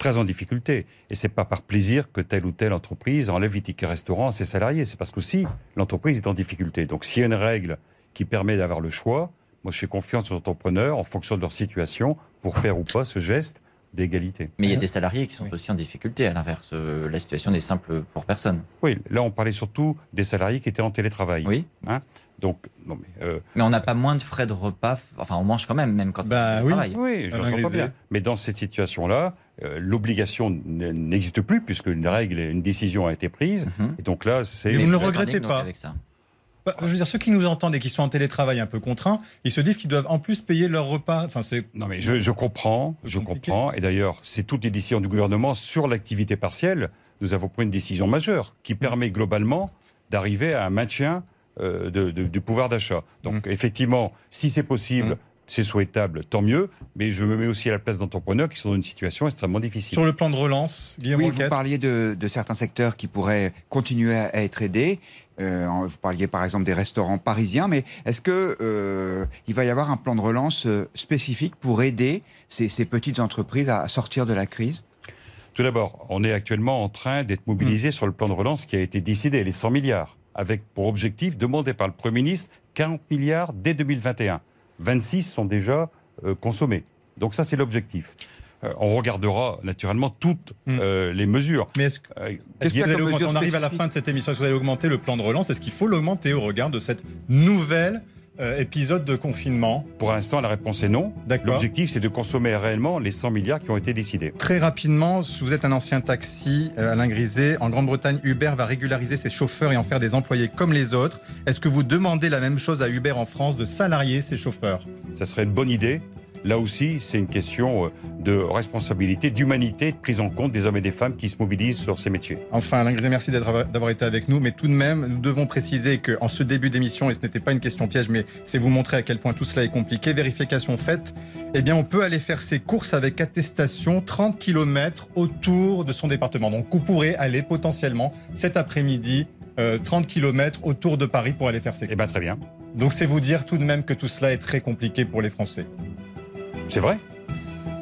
Très en difficulté. Et c'est pas par plaisir que telle ou telle entreprise enlève les tickets restaurants à ses salariés. C'est parce qu'aussi l'entreprise est en difficulté. Donc s'il y a une règle qui permet d'avoir le choix, moi je fais confiance aux entrepreneurs en fonction de leur situation pour faire ou pas ce geste d'égalité. Mais il y a des salariés qui sont Oui. aussi en difficulté. À l'inverse, euh, la situation n'est simple pour personne. Oui, là on parlait surtout des salariés qui étaient en télétravail. Oui, Donc, non mais, euh, mais on n'a pas moins de frais de repas. Enfin, on mange quand même, même quand Bah on oui. travaille. Oui, je Griset. bien. Mais dans cette situation-là, euh, l'obligation n'existe plus puisque une règle, une décision a été prise. Mhm. Et donc là, c'est. Mais vous ne le regrettez pas avec ça. Bah, je veux dire, ceux qui nous entendent et qui sont en télétravail un peu contraints, ils se disent qu'ils doivent en plus payer leur repas. Enfin, c'est Non, mais je, je comprends, je compliqué. comprends. Et d'ailleurs, c'est toutes les décisions du gouvernement sur l'activité partielle. Nous avons pris une décision majeure qui permet globalement d'arriver à un maintien euh, de- de- du pouvoir d'achat. Donc, effectivement, si c'est possible, Mm. c'est souhaitable, tant mieux. Mais je me mets aussi à la place d'entrepreneurs qui sont dans une situation extrêmement difficile. sur le plan de relance. Guillaume Oui, vous parliez de, de certains secteurs qui pourraient continuer à, à être aidés. Euh, vous parliez par exemple des restaurants parisiens, mais est-ce que euh, il va y avoir un plan de relance spécifique pour aider ces, ces petites entreprises à sortir de la crise? Tout d'abord, on est actuellement en train d'être mobilisé sur le plan de relance qui a été décidé, les 100 milliards, avec pour objectif, demandé par le Premier ministre, 40 milliards dès 2021. 26 sont déjà euh, consommés. Donc ça, c'est l'objectif. Euh, on regardera naturellement toutes Mm. euh, les mesures. Mais est-ce que mesure on arrive à la fin de cette émission. Est-ce que vous allez augmenter le plan de relance? Est-ce qu'il faut l'augmenter au regard de cette nouvelle euh, épisode de confinement pour l'instant, la réponse est non. L'objectif, c'est de consommer réellement les 100 milliards qui ont été décidés. Très rapidement, si vous êtes un ancien taxi, euh, Alain Griset, en Grande-Bretagne, Uber va régulariser ses chauffeurs et en faire des employés comme les autres. Est-ce que vous demandez la même chose à Uber en France de salarier ses chauffeurs? Ça serait une bonne idée. Là aussi, c'est une question euh, de responsabilité, d'humanité, de prise en compte des hommes et des femmes qui se mobilisent sur ces métiers. Enfin, Alain Griset, merci d'avoir été avec nous. Mais tout de même, nous devons préciser qu'en ce début d'émission, et ce n'était pas une question piège, mais c'est vous montrer à quel point tout cela est compliqué, vérification faite, eh bien, on peut aller faire ses courses avec attestation 30 km autour de son département. Donc, vous pourrez aller potentiellement cet après-midi euh, 30 km autour de Paris pour aller faire ses Eh courses. bien, très bien. Donc, c'est vous dire tout de même que tout cela est très compliqué pour les Français. C'est vrai.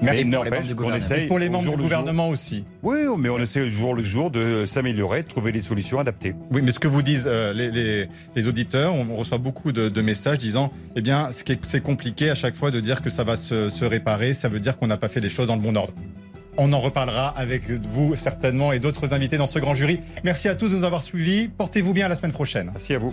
Merci. Mais pour les membres n'empêche du qu'on gouvernement. essaye Et pour les membres du le gouvernement aussi. Oui, mais on essaie au jour le jour de s'améliorer, de trouver des solutions adaptées. Oui, mais ce que vous disent euh, les, les- les auditeurs, on reçoit beaucoup de, de messages disant, eh bien, c'est compliqué à chaque fois de dire que ça va se, se réparer, ça veut dire qu'on n'a pas fait les choses dans le bon ordre. On en reparlera avec vous certainement et d'autres invités dans ce grand jury. Merci à tous de nous avoir suivis. Portez-vous bien à la semaine prochaine. Merci à vous.